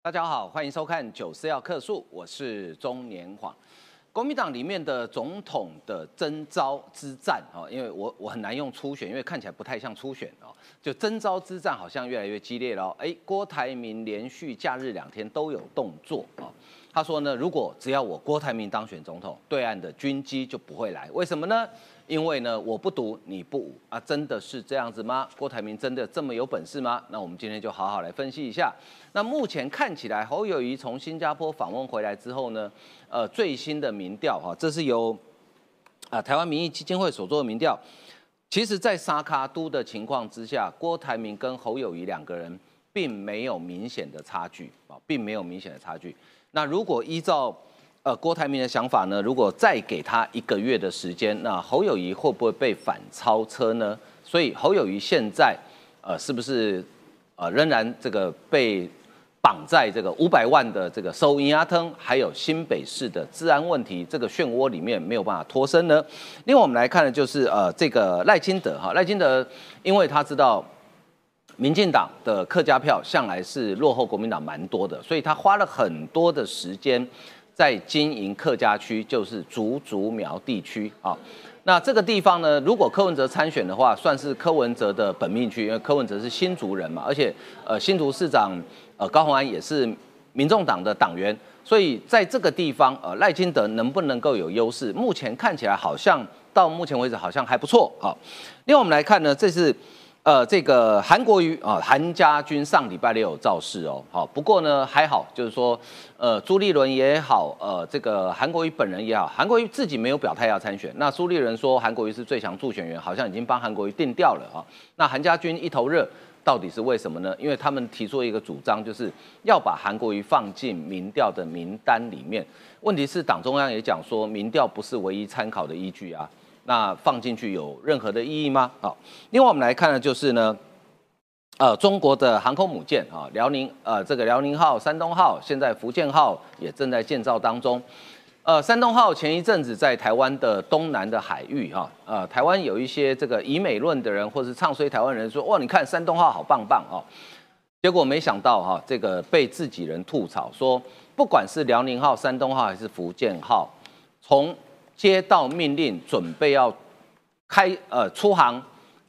大家好，欢迎收看《九四要客诉》，我是中年晃。国民党里面的总统的征召之战哦，因为我我很难用初选，因为看起来不太像初选哦。就征召之战好像越来越激烈了。哎，郭台铭连续假日两天都有动作哦。他说呢，如果只要我郭台铭当选总统，对岸的军机就不会来。为什么呢？因为呢，我不独你不武啊，真的是这样子吗？郭台铭真的这么有本事吗？那我们今天就好好来分析一下。那目前看起来，侯友谊从新加坡访问回来之后呢，呃，最新的民调哈，这是由啊台湾民意基金会所做的民调。其实，在沙卡都的情况之下，郭台铭跟侯友谊两个人并没有明显的差距啊，并没有明显的差距。那如果依照呃，郭台铭的想法呢？如果再给他一个月的时间，那侯友谊会不会被反超车呢？所以侯友谊现在呃，是不是呃仍然这个被绑在这个五百万的这个收银牙吞，还有新北市的治安问题这个漩涡里面没有办法脱身呢？另外我们来看的就是呃这个赖清德哈，赖清德因为他知道民进党的客家票向来是落后国民党蛮多的，所以他花了很多的时间。在经营客家区，就是竹竹苗地区啊。那这个地方呢，如果柯文哲参选的话，算是柯文哲的本命区，因为柯文哲是新竹人嘛，而且呃新竹市长呃高虹安也是民众党的党员，所以在这个地方呃赖清德能不能够有优势？目前看起来好像到目前为止好像还不错。啊，另外我们来看呢，这是。呃，这个韩国瑜啊，韩家军上礼拜六有造势哦，好，不过呢还好，就是说，呃，朱立伦也好，呃，这个韩国瑜本人也好，韩国瑜自己没有表态要参选，那朱立伦说韩国瑜是最强助选员，好像已经帮韩国瑜定掉了啊。那韩家军一头热，到底是为什么呢？因为他们提出一个主张，就是要把韩国瑜放进民调的名单里面。问题是党中央也讲说，民调不是唯一参考的依据啊。那放进去有任何的意义吗？好，另外我们来看的就是呢，呃，中国的航空母舰啊，辽宁呃，这个辽宁号、山东号，现在福建号也正在建造当中。呃，山东号前一阵子在台湾的东南的海域哈，呃，台湾有一些这个以美论的人或是唱衰台湾人说，哇，你看山东号好棒棒哦。结果没想到哈，这个被自己人吐槽说，不管是辽宁号、山东号还是福建号，从接到命令准备要开呃出航，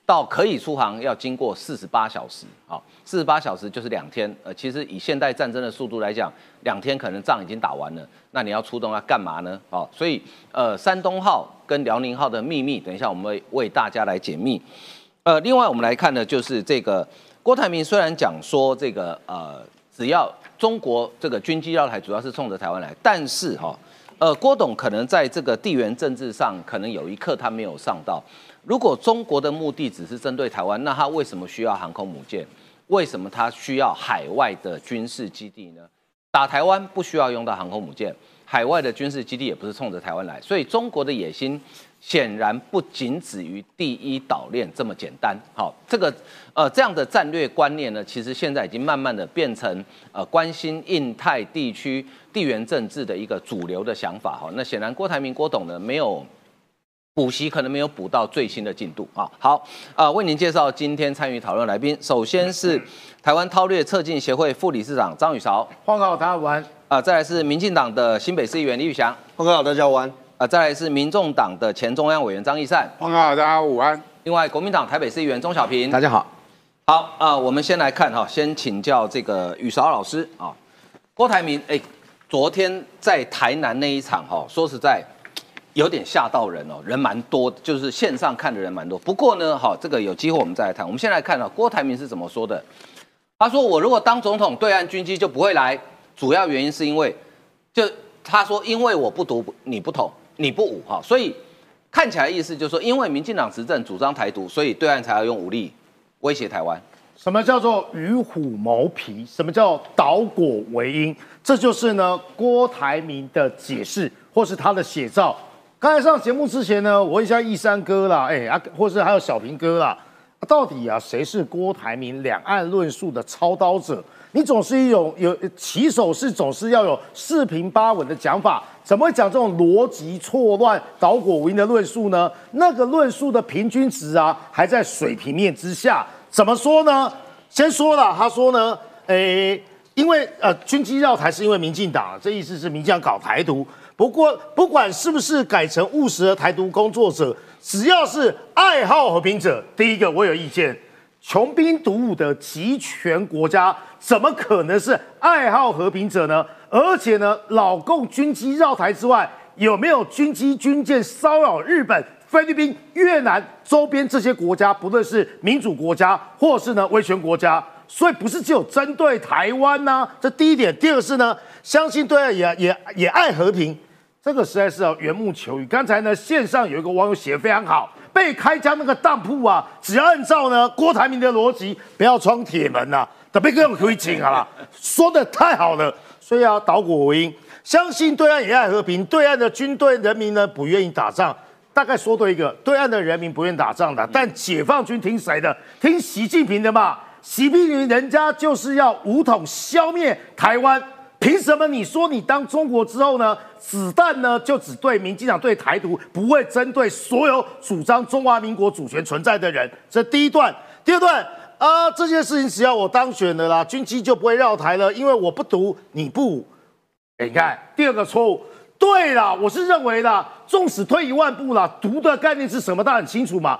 到可以出航要经过四十八小时，好，四十八小时就是两天。呃，其实以现代战争的速度来讲，两天可能仗已经打完了。那你要出动要干嘛呢？好，所以呃，山东号跟辽宁号的秘密，等一下我们会为大家来解密。呃，另外我们来看的就是这个郭台铭虽然讲说这个呃，只要中国这个军机要台主要是冲着台湾来，但是哈。呃，郭董可能在这个地缘政治上，可能有一刻他没有上到。如果中国的目的只是针对台湾，那他为什么需要航空母舰？为什么他需要海外的军事基地呢？打台湾不需要用到航空母舰，海外的军事基地也不是冲着台湾来，所以中国的野心。显然不仅止于第一岛链这么简单。好，这个呃这样的战略观念呢，其实现在已经慢慢的变成呃关心印太地区地缘政治的一个主流的想法。哈，那显然郭台铭郭董呢没有补习，可能没有补到最新的进度。啊，好，呃为您介绍今天参与讨论来宾，首先是台湾韬略策进协会副理事长张宇韶，欢迎大家晚安。啊，再来是民进党的新北市议员李宇翔，欢迎大家晚安。啊，再来是民众党的前中央委员张义善，欢迎大家午安。另外，国民党台北市议员钟小平，大家好。好啊，我们先来看哈，先请教这个雨韶老师啊，郭台铭，哎，昨天在台南那一场哈，说实在有点吓到人哦，人蛮多，就是线上看的人蛮多。不过呢，哈，这个有机会我们再来谈。我们先来看啊，郭台铭是怎么说的？他说：“我如果当总统，对岸军机就不会来，主要原因是因为，就他说，因为我不读，你不统。”你不武哈，所以看起来意思就是说，因为民进党执政主张台独，所以对岸才要用武力威胁台湾。什么叫做与虎谋皮？什么叫倒果为因？这就是呢郭台铭的解释，或是他的写照。刚才上节目之前呢，我问一下义山哥啦，哎啊，或是还有小平哥啦，到底啊谁是郭台铭两岸论述的操刀者？你总是一种有起手是总是要有四平八稳的讲法，怎么会讲这种逻辑错乱、导果无因的论述呢？那个论述的平均值啊，还在水平面之下。怎么说呢？先说了，他说呢，诶，因为呃军机绕台是因为民进党，这意思是民进党搞台独。不过不管是不是改成务实的台独工作者，只要是爱好和平者，第一个我有意见。穷兵黩武的集权国家，怎么可能是爱好和平者呢？而且呢，老共军机绕台之外，有没有军机军舰骚扰日本、菲律宾、越南周边这些国家？不论是民主国家，或是呢威权国家，所以不是只有针对台湾呢？这第一点。第二是呢，相信对岸也也也爱和平，这个实在是要缘木求鱼。刚才呢，线上有一个网友写的非常好。被开枪那个当铺啊，只要按照呢郭台铭的逻辑，不要装铁门呐，特别更可以请啊啦，说的太好了，所以要导果为因，相信对岸也爱和平，对岸的军队人民呢不愿意打仗，大概说对一个，对岸的人民不愿意打仗的，但解放军听谁的？听习近平的嘛，习近平人家就是要武统消灭台湾。凭什么你说你当中国之后呢？子弹呢就只对民进党对台独，不会针对所有主张中华民国主权存在的人？这第一段，第二段啊，这件事情只要我当选了啦，军机就不会绕台了，因为我不读你不。你看第二个错误，对了，我是认为的，纵使退一万步了，独的概念是什么？大家很清楚嘛。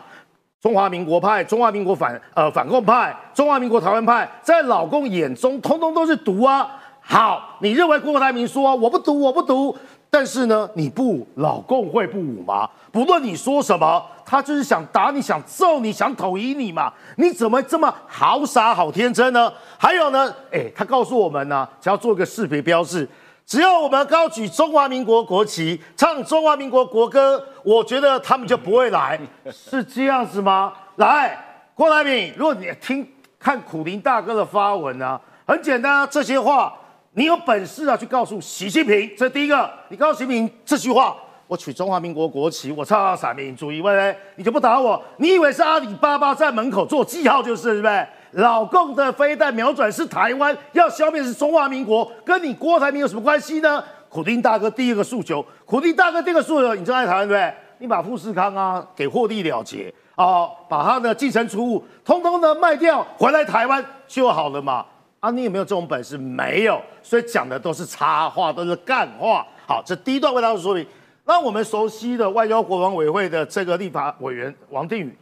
中华民国派、中华民国反呃反共派、中华民国台湾派，在老共眼中，通通都是独啊。好，你认为郭台铭说我不读我不读，但是呢，你不老共会不武吗？不论你说什么，他就是想打你，想揍你，想统一你嘛？你怎么这么好傻好天真呢？还有呢，哎，他告诉我们呢，只要做一个识别标志，只要我们高举中华民国国旗，唱中华民国国歌，我觉得他们就不会来，是这样子吗？来，郭台铭，如果你听看苦林大哥的发文呢，很简单，这些话。你有本事啊，去告诉习近平，这第一个，你告诉习近平这句话，我取中华民国国旗，我唱三民主义，喂喂，你就不打我？你以为是阿里巴巴在门口做记号就是，是不是？老共的飞弹瞄准是台湾，要消灭是中华民国，跟你郭台铭有什么关系呢？苦丁大哥第一个诉求，苦丁大哥第二个诉求，你就爱台湾对不对？你把富士康啊给获利了结啊，把他的继承出物通通的卖掉，回来台湾就好了嘛。啊，你有没有这种本事？没有，所以讲的都是插话，都是干话。好，这第一段为大家说明。那我们熟悉的外交国防委会的这个立法委员王定宇，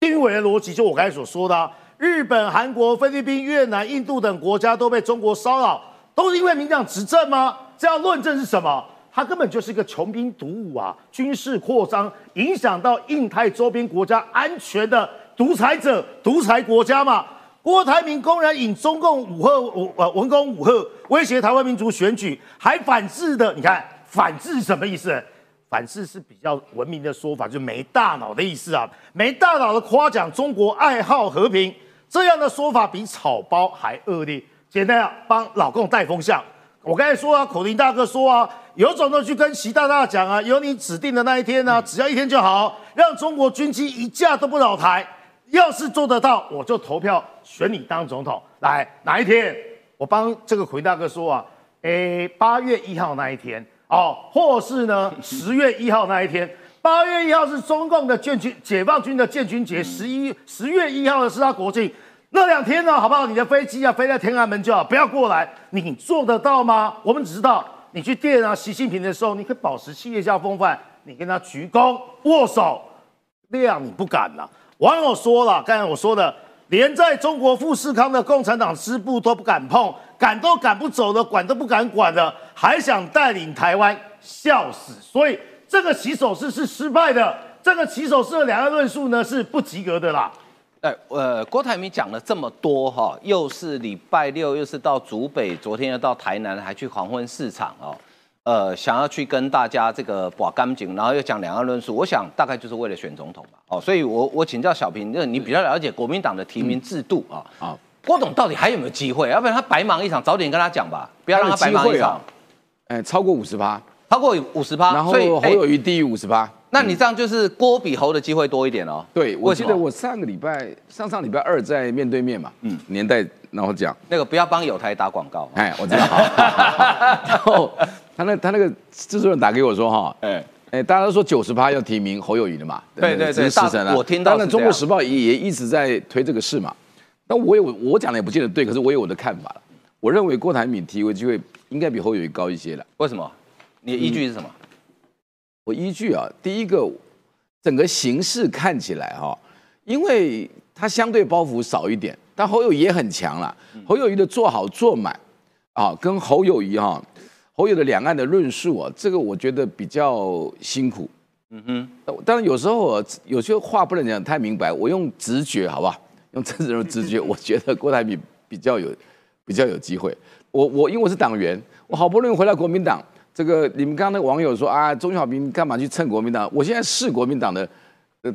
定宇委员逻辑就我刚才所说的，日本、韩国、菲律宾、越南、印度等国家都被中国骚扰，都是因为民党执政吗？这样论证是什么？他根本就是一个穷兵黩武啊，军事扩张，影响到印太周边国家安全的独裁者、独裁国家嘛。郭台铭公然引中共武赫呃文攻武赫，威胁台湾民族选举，还反制的。你看反制什么意思？反制是比较文明的说法，就没大脑的意思啊。没大脑的夸奖中国爱好和平，这样的说法比草包还恶劣。简单啊，帮老共带风向。我刚才说啊，口令大哥说啊，有种的去跟习大大讲啊，有你指定的那一天呢，只要一天就好，让中国军机一架都不扰台。要是做得到，我就投票选你当总统。来，哪一天我帮这个奎大哥说啊？诶，八月一号那一天哦，或是呢 十月一号那一天。八月一号是中共的建军解放军的建军节，十一十月一号的是他国庆，那两天呢，好不好？你的飞机啊飞在天安门就好，不要过来。你做得到吗？我们只知道你去见啊习近平的时候，你可以保持企业家风范，你跟他鞠躬握手，那样你不敢了。网友说了，刚才我说的，连在中国富士康的共产党支部都不敢碰，赶都赶不走的，管都不敢管的，还想带领台湾，笑死！所以这个起手式是失败的，这个起手式的两岸论述呢是不及格的啦。哎，呃，郭台铭讲了这么多哈，又是礼拜六，又是到竹北，昨天又到台南，还去黄昏市场哦。呃，想要去跟大家这个把干净，然后又讲两岸论述，我想大概就是为了选总统吧。哦，所以我我请教小平，那你比较了解国民党的提名制度啊？啊，郭董到底还有没有机会？要不然他白忙一场，早点跟他讲吧，不要让他白忙一场。哎，超过五十趴，超过五十趴，然后侯友谊低于五十趴，那你这样就是郭比侯的机会多一点哦。对，我记得我上个礼拜上上礼拜二在面对面嘛，嗯，年代然后讲那个不要帮友台打广告，哎，我知道。然后。他那他那个制作人打给我说哈，哎哎，大家都说九十八要提名侯友谊的嘛，对对对，大神啊，我听到。当然，《中国时报》也也一直在推这个事嘛。那我有我讲的也不见得对，可是我有我的看法我认为郭台铭提位机会应该比侯友谊高一些了。为什么？你的依据是什么？我依据啊，第一个，整个形势看起来哈，因为他相对包袱少一点，但侯友谊也很强了。侯友谊的做好做满啊，跟侯友谊哈，侯友的两岸的论述啊，这个我觉得比较辛苦。嗯哼，当然有时候有些话不能讲太明白，我用直觉好不好？用政治的直觉，我觉得郭台铭比较有比较有机会。我我因为我是党员，我好不容易回来国民党。这个你们刚刚那个网友说啊，钟小平干嘛去蹭国民党？我现在是国民党的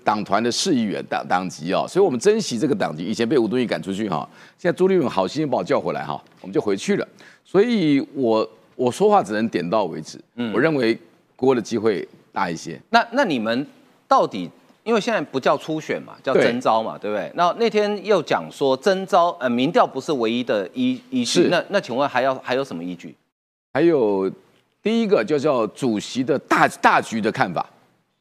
党团的市议员党党籍哦，所以我们珍惜这个党籍。以前被吴敦义赶出去哈，现在朱立伦好心把我叫回来哈，我们就回去了。所以我我说话只能点到为止。嗯，我认为郭的机会大一些。那那你们到底因为现在不叫初选嘛，叫征招嘛，对不对？那那天又讲说征招呃民调不是唯一的依依据，那那请问还要还有什么依据？还有。第一个就叫主席的大大局的看法，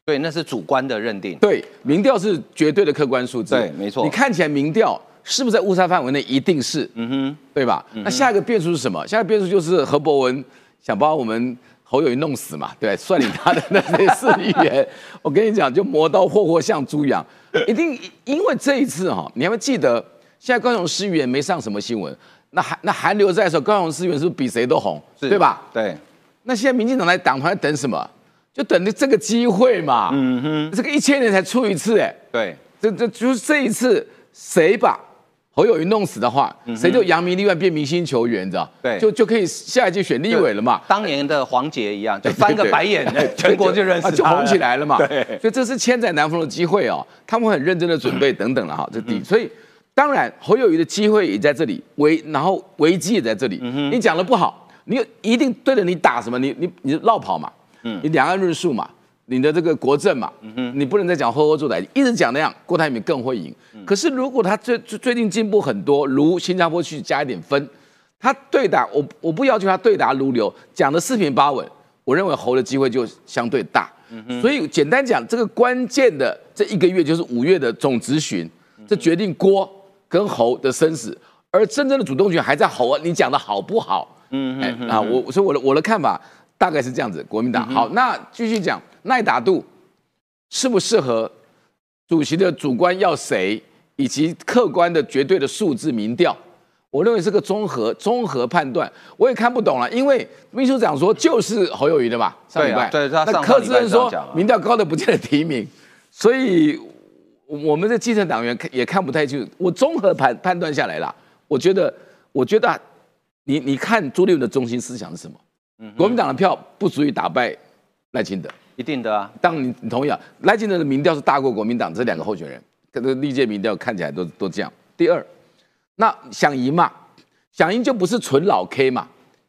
对，那是主观的认定。对，民调是绝对的客观数字。对，没错。你看起来民调是不是在误差范围内？一定是。嗯哼，对吧？那下一个变数是什么？下一个变数就是何伯文想把我们侯友谊弄死嘛？对，率领他的那些市议员，我跟你讲，就磨刀霍霍像猪养。一定因为这一次哈，你还会记得，现在高雄市议员没上什么新闻，那韩那韩流在的时候，高雄市议员是不是比谁都红？对吧？对。那现在民进党来党团等什么？就等着这个机会嘛。嗯哼，这个一千年才出一次，哎，对，这这就是这一次谁把侯友谊弄死的话，谁就扬名立万变明星球员，你知道？对，就就可以下一届选立委了嘛。当年的黄杰一样，就翻个白眼，全国就认识就红起来了嘛。对，所以这是千载难逢的机会哦，他们很认真的准备等等了哈。这第，所以当然侯友谊的机会也在这里，危然后危机也在这里。你讲的不好。你一定对着你打什么？你你你绕跑嘛？嗯，你两岸论述嘛？你的这个国政嘛？嗯，你不能再讲呵呵做台，一直讲那样，郭台铭更会赢。可是如果他最最最近进步很多，如新加坡去加一点分，他对打我我不要求他对答如流，讲的四平八稳，我认为侯的机会就相对大。嗯所以简单讲，这个关键的这一个月就是五月的总咨询，这决定郭跟侯的生死，而真正的主动权还在侯啊，你讲的好不好？嗯嗯啊，我所以我的我的看法大概是这样子，国民党好，那继续讲耐打度适不适合主席的主观要谁，以及客观的绝对的数字民调，我认为是个综合综合判断，我也看不懂了，因为秘书长说就是侯友谊的嘛，上礼拜，对，那柯志恩说民调高的不见得提名，所以我们的基层党员看也看不太清楚，我综合判判断下来啦，我觉得我觉得。你你看朱立伦的中心思想是什么？嗯，国民党的票不足以打败赖清德，一定的啊。当你你同意啊，赖清德的民调是大过国民党这两个候选人，这个历届民调看起来都都这样。第二，那想赢嘛，想赢就不是纯老 K 嘛，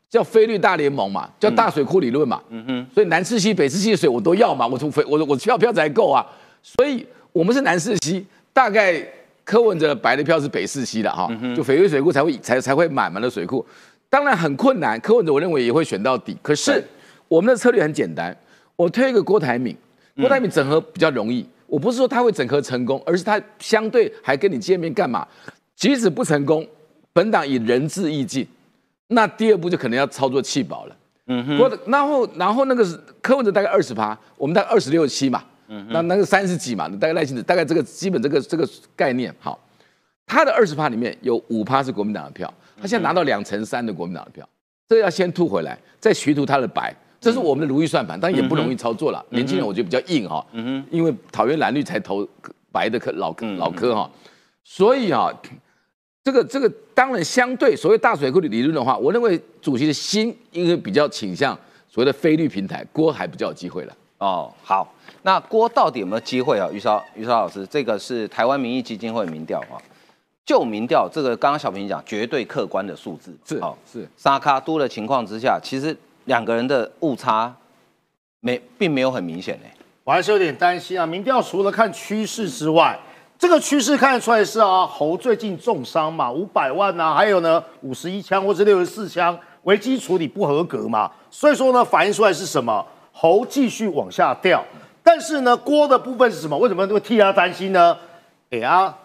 叫菲律大联盟嘛，叫大水库理论嘛。嗯哼，所以南四溪、北四溪的水我都要嘛，我从菲我我票票才够啊。所以我们是南四溪，大概柯文哲白的票是北四溪的哈，就翡翠水库才会才才会满满的水库。当然很困难，柯文哲我认为也会选到底。可是我们的策略很简单，我推一个郭台铭，郭台铭整合比较容易。我不是说他会整合成功，而是他相对还跟你见面干嘛？即使不成功，本党以仁至义尽，那第二步就可能要操作弃保了。嗯哼。然后然后那个柯文哲大概二十趴，我们大概二十六七嘛。嗯那那个三十几嘛，大概赖清德大概这个基本这个这个概念好。他的二十趴里面有五趴是国民党的票。他现在拿到两成三的国民党的票，这个要先吐回来，再徐图他的白，这是我们的如意算盘，但也不容易操作了。年轻人我觉得比较硬哈，因为讨厌蓝绿才投白的科老老科哈，所以啊，这个这个当然相对所谓大水库的理论的话，我认为主席的心应该比较倾向所谓的非绿平台，郭还比较有机会了。哦，好，那郭到底有没有机会啊？于超于超老师，这个是台湾民意基金会民调啊。就民调这个，刚刚小平讲绝对客观的数字是哦是沙卡多的情况之下，其实两个人的误差没并没有很明显呢。我还是有点担心啊。民调除了看趋势之外，这个趋势看得出来是啊，侯最近重伤嘛，五百万呐，还有呢五十一枪或者六十四枪，危机处理不合格嘛，所以说呢反映出来是什么？侯继续往下掉。但是呢郭的部分是什么？为什么会替他担心呢？哎啊。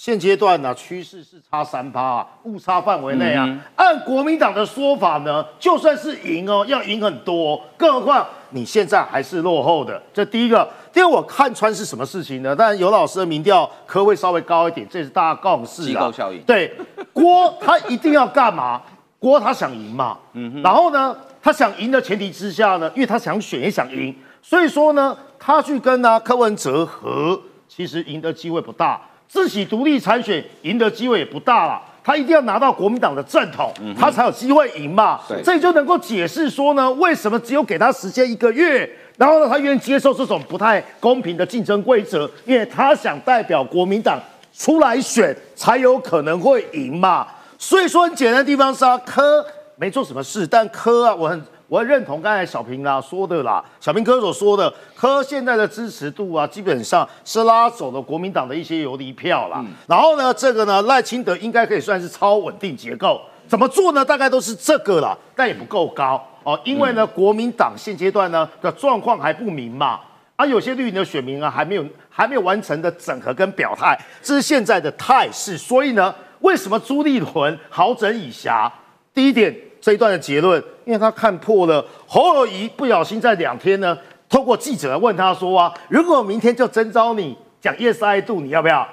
现阶段呢，趋势是差三趴啊，误差范围内啊。嗯按国民党的说法呢，就算是赢哦，要赢很多、哦，更何况你现在还是落后的。这第一个，第二，我看穿是什么事情呢？当然，尤老师的民调科位稍微高一点，这是大家共识啊。机构效应对，郭他一定要干嘛？郭他想赢嘛，嗯，然后呢，他想赢的前提之下呢，因为他想选也想赢，所以说呢，他去跟呢柯文哲和，其实赢的机会不大，自己独立参选赢的机会也不大了。他一定要拿到国民党的正统，他才有机会赢嘛。对这就能够解释说呢，为什么只有给他时间一个月，然后呢，他愿意接受这种不太公平的竞争规则，因为他想代表国民党出来选，才有可能会赢嘛。所以说很简单的地方是啊，柯没做什么事，但柯啊，我很我很认同刚才小平啦说的啦，小平哥所说的，柯现在的支持度啊，基本上是拉走了国民党的一些游离票啦。然后呢，这个呢，赖清德应该可以算是超稳定结构。怎么做呢？大概都是这个啦，但也不够高哦，因为呢，国民党现阶段呢的状况还不明嘛。啊，有些绿营的选民啊，还没有还没有完成的整合跟表态，这是现在的态势。所以呢，为什么朱立伦好整以暇？第一点，这一段的结论，因为他看破了侯友谊不小心在两天呢，透过记者来问他说啊，如果明天就征召你讲 yes I do，你要不要？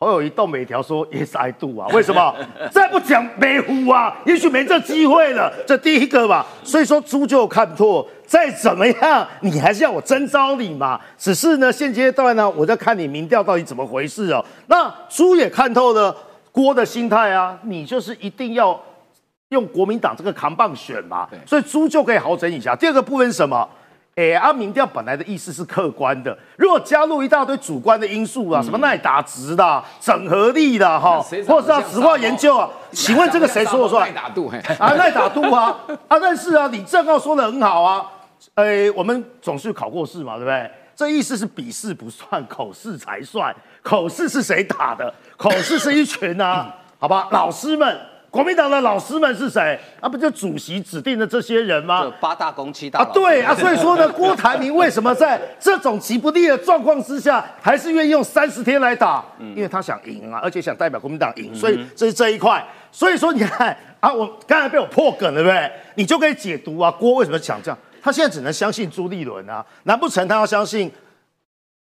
侯友谊动每条说 yes I do 啊，为什么？再不讲没胡啊，也许没这机会了。这第一个吧，所以说猪就看破，再怎么样，你还是要我征召你嘛。只是呢，现阶段呢，我在看你民调到底怎么回事哦。那猪也看透了郭的心态啊，你就是一定要用国民党这个扛棒选嘛，所以猪就可以好整一下。第二个部分是什么？哎，啊，民调本来的意思是客观的，如果加入一大堆主观的因素啊，什么耐打值的、整合力的哈或者是要实话研究啊，请问这个谁说的算耐？打度？啊，耐打度啊，啊，但是啊，李正浩说的很好啊，呃，我们总是考过试嘛，对不对？这意思是笔试不算，口试才算。口试是谁打的？口试是一群啊，好吧，老师们，国民党的老师们是谁？啊，不就主席指定的这些人吗？八大公七大啊，对啊，所以说呢，郭台铭为什么在这种极不利的状况之下，还是愿意用三十天来打？因为他想赢啊，而且想代表国民党赢，所以这是这一块。所以说你看啊，我刚才被我破梗了，对不对？你就可以解读啊，郭为什么想这样？他现在只能相信朱立伦啊，难不成他要相信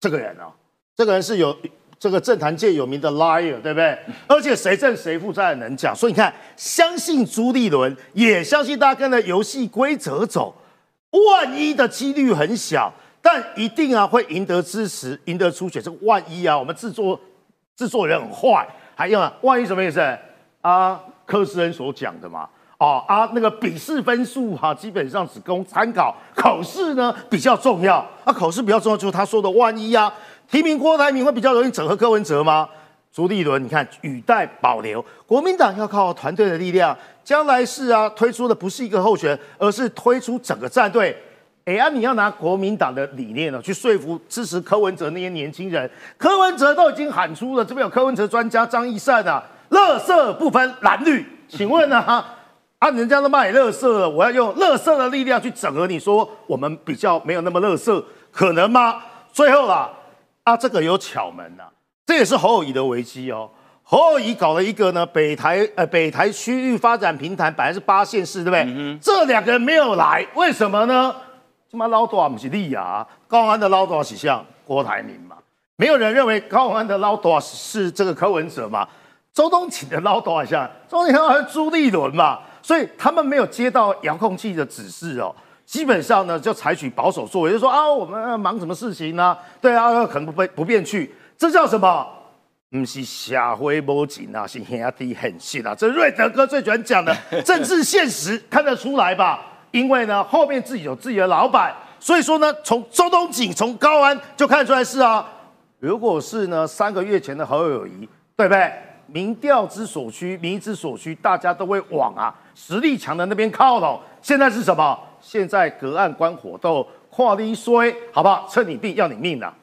这个人啊？这个人是有这个政坛界有名的 liar，对不对？而且谁正谁负在能讲，所以你看，相信朱立伦，也相信大家跟着游戏规则走，万一的几率很小，但一定啊会赢得支持，赢得初选。这个万一啊，我们制作制作人很坏，还有啊，万一什么意思？啊，柯世恩所讲的嘛。哦啊，那个笔试分数哈、基本上只供参考，考试呢比较重要。啊，考试比较重要，就是他说的万一啊，提名郭台铭会比较容易整合柯文哲吗？朱立伦，你看语带保留，国民党要靠团队的力量，将来是啊推出的不是一个候选，而是推出整个战队。哎呀，你要拿国民党的理念呢，去说服支持柯文哲那些年轻人。柯文哲都已经喊出了，这边有柯文哲专家张义善啊，乐色不分蓝绿。请问呢、啊？啊，人家都卖乐色了，我要用乐色的力量去整合你，说我们比较没有那么乐色，可能吗？最后啦，啊，这个有巧门呐、这也是侯友谊的危机哦。侯友谊搞了一个呢，北台呃北台区域发展平台，本来是八县市，对不对？这两个人没有来，为什么呢？他妈捞多少不是利啊？高安的捞多少是像郭台铭嘛？没有人认为高安的捞多少是这个柯文哲嘛？周东锦的捞多少像周东锦好像朱立伦嘛？所以他们没有接到遥控器的指示哦。基本上呢，就采取保守作为，就说啊，我们呃忙什么事情呢、对啊，可能不便不便去，这叫什么？不是社会摸紧啊，是兄弟很信啊。这瑞德哥最喜欢讲的 政治现实看得出来吧？因为呢，后面自己有自己的老板，所以说呢，从周东锦、从高安就看得出来是啊。如果是呢，三个月前的侯友谊，对不对？民调之所趋，民意之所趋，大家都会往啊实力强的那边靠拢。现在是什么？现在隔岸观火斗，跨力衰，好不好？趁你病要你命啊！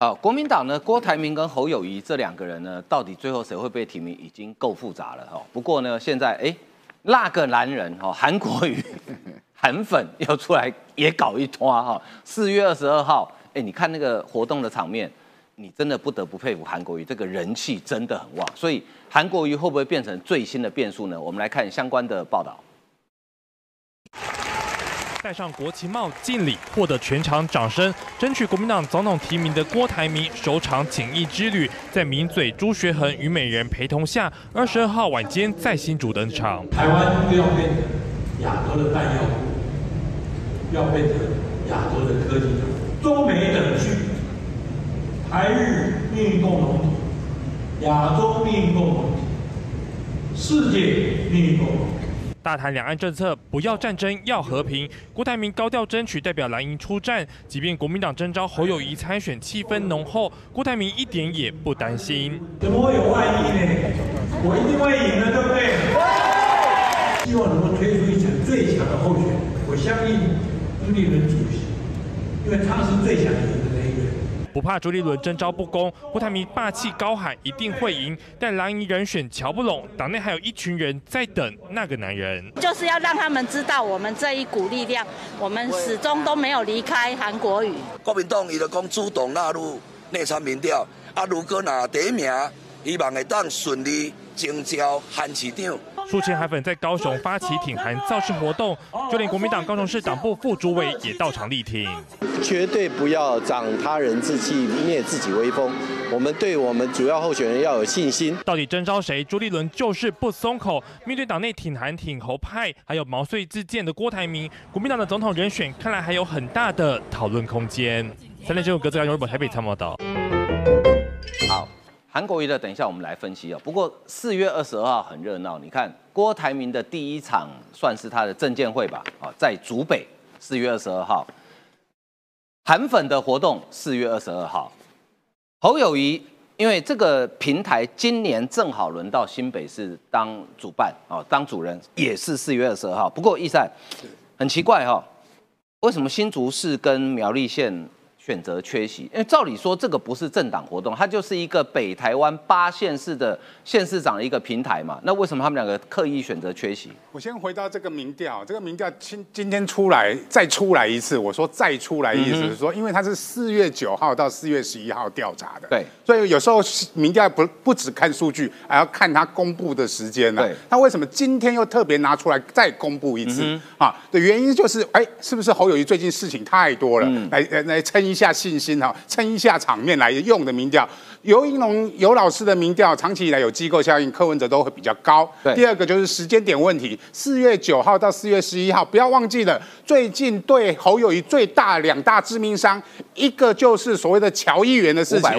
好，国民党呢，郭台铭跟侯友谊这两个人呢，到底最后谁会被提名，已经够复杂了哈。不过呢，现在哎，那个男人哈，韩国瑜韩粉要出来也搞一拖哈。四月二十二号，哎，你看那个活动的场面，你真的不得不佩服韩国瑜，这个人气真的很旺。所以韩国瑜会不会变成最新的变数呢？我们来看相关的报道。戴上国旗帽敬礼，获得全场掌声，争取国民党总统提名的郭台铭首场锦义之旅，在名嘴朱学恒与美人陪同下，二十二号晚间在新竹登场。台湾要变成亚洲的弹药，要变成亚洲的科技，中美等距，台日命运共同体，亚洲命运共同体，世界命运共同体。大谈两岸政策，不要战争，要和平。郭台铭高调争取代表蓝营出战，即便国民党征召侯友谊参选，气氛浓厚，郭台铭一点也不担心。怎么会有万一呢？我一定会赢的，对不对？希望能够推出一场最强的候选人。我相信朱立伦主席，因为他是最想赢的。不怕朱立伦征召不公，郭台铭霸气高喊一定会赢，但蓝营人选瞧不拢，党内还有一群人在等那个男人，就是要让他们知道我们这一股力量，我们始终都没有离开韩国瑜。国民党伊就讲主动纳入内参民调，啊，如果拿第一名，希望会当顺利征召韩市长。数千海粉在高雄发起挺韩造势活动，就连国民党高雄市党部副主委也到场力挺。绝对不要长他人志气，灭自己威风。我们对我们主要候选人要有信心。到底征召谁？朱立伦就是不松口。面对党内挺韩挺侯派，还有毛遂自荐的郭台铭，国民党的总统人选看来还有很大的讨论空间。三立新闻格子来由日本台北参谋导。韩国瑜的，等一下我们来分析哦。不过四月二十二号很热闹，你看郭台铭的第一场算是他的证监会吧，啊，在竹北四月二十二号，韩粉的活动四月二十二号，侯友谊因为这个平台今年正好轮到新北市当主办哦，当主人也是四月二十二号。不过易赛很奇怪哈，为什么新竹市跟苗栗县？选择缺席，因为照理说这个不是政党活动，它就是一个北台湾八县市的县市长的一个平台嘛。那为什么他们两个刻意选择缺席？我先回到这个民调，这个民调今今天出来再出来一次，我说再出来意思是说，因为它是四月九号到四月十一号调查的，对，所以有时候民调不不只看数据，还要看它公布的时间呢。对，那为什么今天又特别拿出来再公布一次啊？的原因就是，哎，是不是侯友谊最近事情太多了，来来撑一下信心哈？撑一下场面来用的民调，尤英龙尤老师的民调，长期以来有机构效应，柯文哲都会比较高。对，第二个就是时间点问题，四月九号到四月十一号，不要忘记了，最近对侯友谊最大两大致命伤，一个就是所谓的乔议员的事情，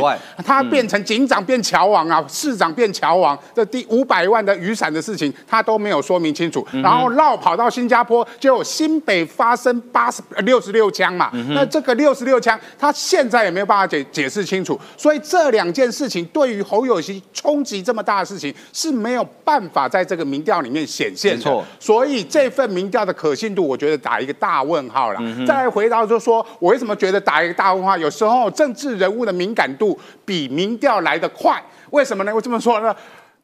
他变成警长变乔王啊，市长变乔王，这第五百万的雨伞的事情，他都没有说明清楚，然后绕跑到新加坡，就新北发生八十六十六枪嘛，那这个六十六枪，他现在。也没有办法解解释清楚，所以这两件事情对于侯友谊冲击这么大的事情是没有办法在这个民调里面显现的。所以这份民调的可信度，我觉得打一个大问号了。再回到就说，我为什么觉得打一个大问号？有时候政治人物的敏感度比民调来得快，为什么呢？我这么说呢？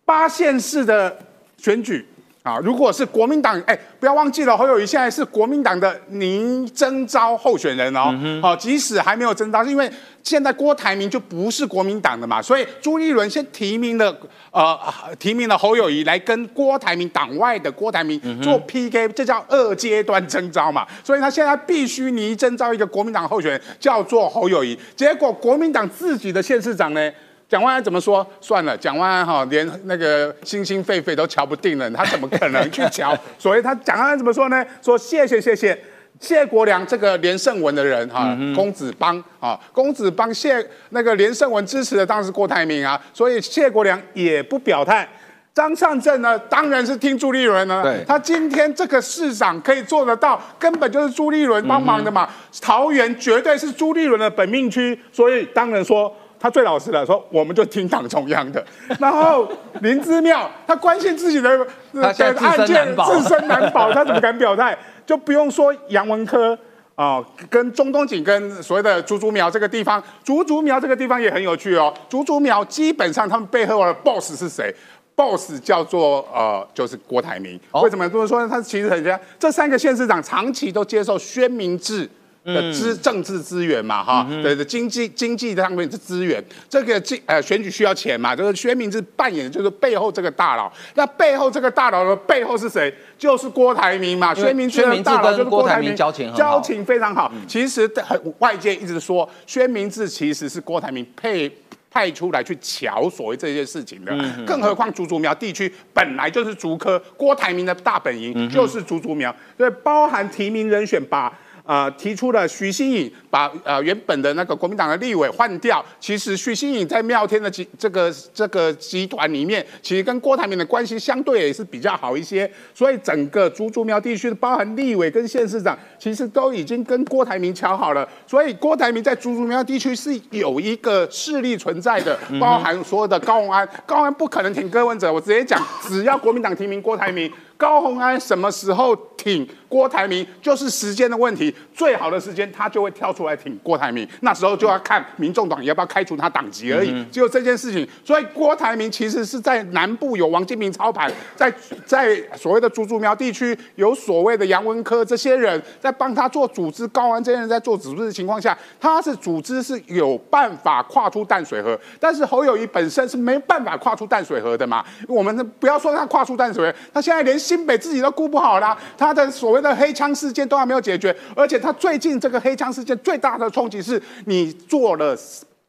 八县市的选举。啊，如果是国民党，哎，不要忘记了，侯友谊现在是国民党的您征召候选人哦。好，即使还没有征召，是因为现在郭台铭就不是国民党的嘛，所以朱立伦先提名了，呃，提名了侯友谊来跟郭台铭党外的郭台铭做 PK，这叫二阶段征召嘛。所以他现在必须拟征召一个国民党候选人，叫做侯友谊。结果国民党自己的县市长呢？蒋万安怎么说？算了，蒋万安哈连那个心心肺肺都瞧不定了，他怎么可能 去瞧？所以他蒋万安怎么说呢？说谢谢谢谢谢国良这个连胜文的人哈，公子帮啊，公子帮谢那个连胜文支持的当时郭台铭啊，所以谢国良也不表态。张善政呢，当然是听朱立伦呢。他今天这个市长可以做得到，根本就是朱立伦帮忙的嘛。桃园绝对是朱立伦的本命区，所以当然说。他最老实了，说我们就听党中央的。然后林之妙，他关心自己的案件，自身难保，他怎么敢表态？就不用说杨文科啊，跟中东锦跟所谓的竹竹苗这个地方，竹竹苗这个地方也很有趣哦。竹竹苗基本上他们背后的 boss 是谁？boss 叫做呃，就是郭台铭。为什么这么说呢？他其实很像这三个县市长长期都接受宣明志。的资政治资源嘛，哈，对的经济经济上面的资源，这个经呃选举需要钱嘛，就是薛明志扮演的就是背后这个大佬，那背后这个大佬的背后是谁？就是郭台铭嘛，薛明志的大佬就是郭台铭，交情交情非常好。其实很外界一直说薛明志其实是郭台铭配。派出来去瞧所谓这些事情的，更何况竹竹苗地区本来就是竹科，郭台铭的大本营就是竹竹苗，所以包含提名人选把。呃，提出了徐新颖把呃原本的那个国民党的立委换掉。其实徐新颖在妙天的集这个这个集团里面，其实跟郭台铭的关系相对也是比较好一些。所以整个竹竹苗地区的包含立委跟县市长，其实都已经跟郭台铭瞧好了。所以郭台铭在竹竹苗地区是有一个势力存在的，包含所有的高鸿安，高鸿安不可能挺柯文哲。我直接讲，只要国民党提名郭台铭。高鸿安什么时候挺郭台铭，就是时间的问题。最好的时间，他就会跳出来挺郭台铭。那时候就要看民众党要不要开除他党籍而已，只有这件事情。所以郭台铭其实是在南部有王金平操盘，在在所谓的竹竹苗地区有所谓的杨文科这些人在帮他做组织。高安这些人在做组织的情况下，他是组织是有办法跨出淡水河。但是侯友谊本身是没办法跨出淡水河的嘛？我们不要说他跨出淡水河，他现在连。新北自己都顾不好啦，他的所谓的黑枪事件都还没有解决，而且他最近这个黑枪事件最大的冲击是你做了。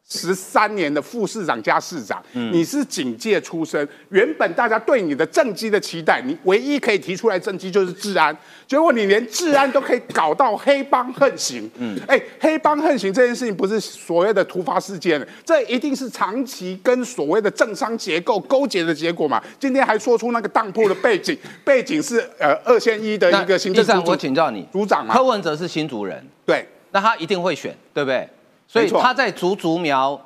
十三年的副市长加市长，你是警界出身，原本大家对你的政绩的期待，你唯一可以提出来政绩就是治安，结果你连治安都可以搞到黑帮横行。嗯，哎，黑帮横行这件事情不是所谓的突发事件，这一定是长期跟所谓的政商结构勾结的结果嘛。今天还说出那个当铺的背景，背景是呃二线一的一个行政组我请教你，组长嘛，柯文哲是新族人，对，那他一定会选，对不对？所以他在竹竹苗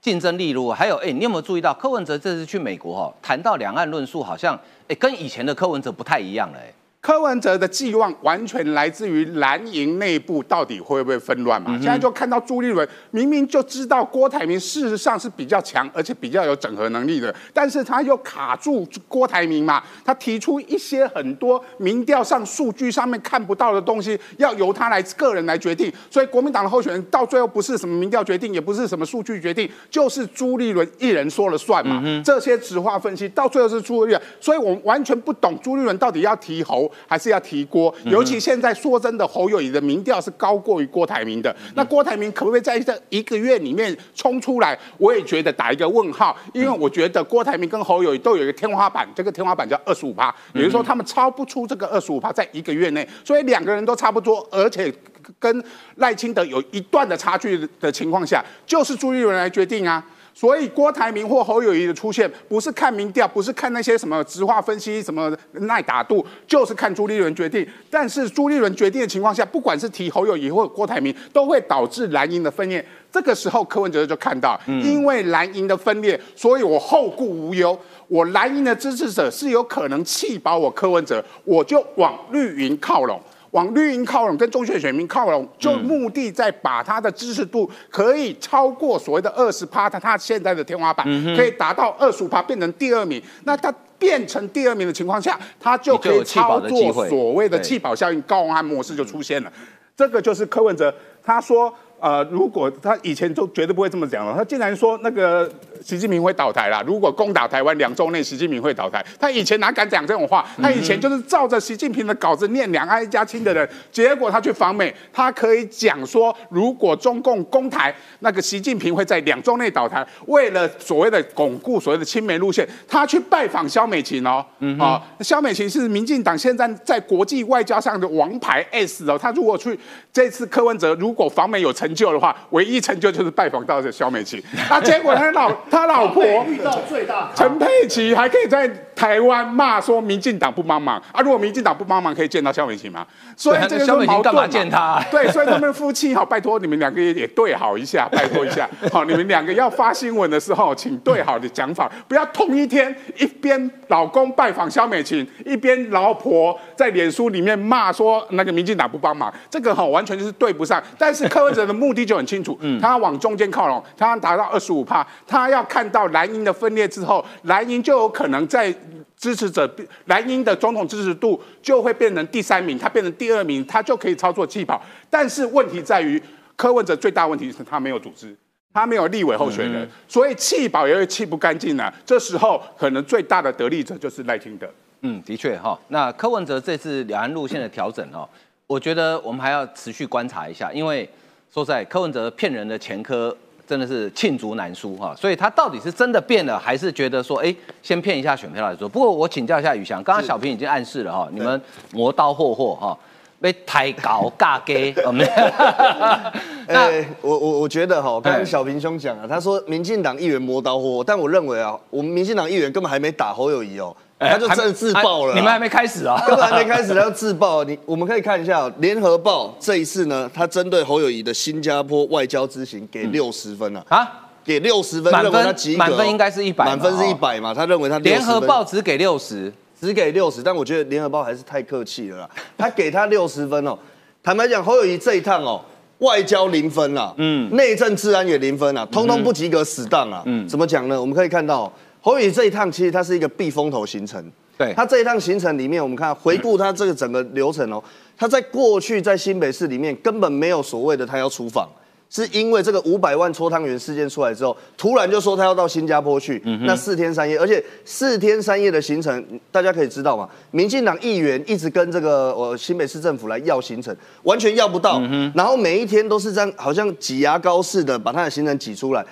竞争力如，还有哎，你有没有注意到柯文哲这次去美国哈，谈到两岸论述，好像哎跟以前的柯文哲不太一样了哎。柯文哲的寄望完全来自于蓝营内部到底会不会纷乱嘛？现在就看到朱立伦明明就知道郭台铭事实上是比较强，而且比较有整合能力的，但是他又卡住郭台铭嘛？他提出一些很多民调上数据上面看不到的东西，要由他来个人来决定。所以国民党的候选人到最后不是什么民调决定，也不是什么数据决定，就是朱立伦一人说了算嘛？这些直话分析到最后是朱立伦，所以我们完全不懂朱立伦到底要提侯。还是要提郭，尤其现在说真的，侯友谊的民调是高过于郭台铭的。那郭台铭可不可以在这一个月里面冲出来？我也觉得打一个问号，因为我觉得郭台铭跟侯友谊都有一个天花板，这个天花板叫二十五趴，也就是说他们超不出这个二十五趴，在一个月内，所以两个人都差不多，而且跟赖清德有一段的差距的情况下，就是朱立伦来决定啊。所以郭台铭或侯友谊的出现，不是看民调，不是看那些什么直化分析、什么耐打度，就是看朱立伦决定。但是朱立伦决定的情况下，不管是提侯友谊或郭台铭，都会导致蓝营的分裂。这个时候柯文哲就看到，因为蓝营的分裂，所以我后顾无忧。我蓝营的支持者是有可能气饱我柯文哲，我就往绿营靠拢。往绿营靠拢，跟中选选民靠拢，就目的在把他的支持度可以超过所谓的二十趴，他他现在的天花板可以达到二十五趴，变成第二名。那他变成第二名的情况下，他就可以操作所谓的气保效应，高安模式就出现了。这个就是柯文哲他说。呃，如果他以前就绝对不会这么讲了，他竟然说那个习近平会倒台啦。如果攻打台湾两周内，习近平会倒台。他以前哪敢讲这种话？他以前就是照着习近平的稿子念两岸一家亲的人。结果他去访美，他可以讲说，如果中共攻台，那个习近平会在两周内倒台。为了所谓的巩固所谓的亲美路线，他去拜访肖美琴哦。啊，肖美琴是民进党现在在国际外交上的王牌 S 哦。他如果去这次柯文哲如果访美有成。就的话，唯一成就就是拜访到这肖美琴，啊，结果他老他老婆遇到最大陈佩琪还可以在台湾骂说民进党不帮忙啊，如果民进党不帮忙，可以见到肖美琴吗？所以这个是矛盾嘛？对，所以他们夫妻好，拜托你们两个也也对好一下，拜托一下，好，你们两个要发新闻的时候，请对好的讲法，不要同一天一边老公拜访肖美琴，一边老婆在脸书里面骂说那个民进党不帮忙，这个哈完全就是对不上。但是柯文哲的。目的就很清楚，他要往中间靠拢，他要达到二十五帕，他要看到蓝营的分裂之后，蓝营就有可能在。支持者蓝营的总统支持度就会变成第三名，他变成第二名，他就可以操作气跑。但是问题在于，柯文哲最大问题是他没有组织，他没有立委候选人，所以气保也会气不干净了。这时候可能最大的得利者就是赖清德。嗯，的确哈。那柯文哲这次两岸路线的调整哦，我觉得我们还要持续观察一下，因为说在柯文哲骗人的前科。真的是罄竹难书哈，所以他到底是真的变了，还是觉得说，哎，先骗一下选票来说？不过我请教一下宇翔，刚刚小平已经暗示了哈，你们磨刀霍霍哈，被抬高尬给，那我我我觉得哈，刚刚小平兄讲了，他说民进党议员磨刀霍霍，但我认为啊，我们民进党议员根本还没打侯友谊哦。他就真的自爆了，你们还没开始啊？根本还没开始，他就自爆。你我们可以看一下《联合报》这一次呢，他针对侯友谊的新加坡外交之行给六十分了啊，给六十分，满分满分应该是一百，满分是一百嘛？他认为他联合报只给六十，只给六十，但我觉得联合报还是太客气了啦。他给他六十分哦，坦白讲，侯友谊这一趟哦，外交零分啦，嗯，内政治安也零分啦，通通不及格，死当啊。嗯，怎么讲呢？我们可以看到。侯宇这一趟其实它是一个避风头行程，对。他这一趟行程里面，我们看回顾他这个整个流程哦，他在过去在新北市里面根本没有所谓的他要出访，是因为这个五百万搓汤圆事件出来之后，突然就说他要到新加坡去，那四天三夜，而且四天三夜的行程，大家可以知道嘛，民进党议员一直跟这个呃新北市政府来要行程，完全要不到，然后每一天都是这样，好像挤牙膏似的把他的行程挤出来。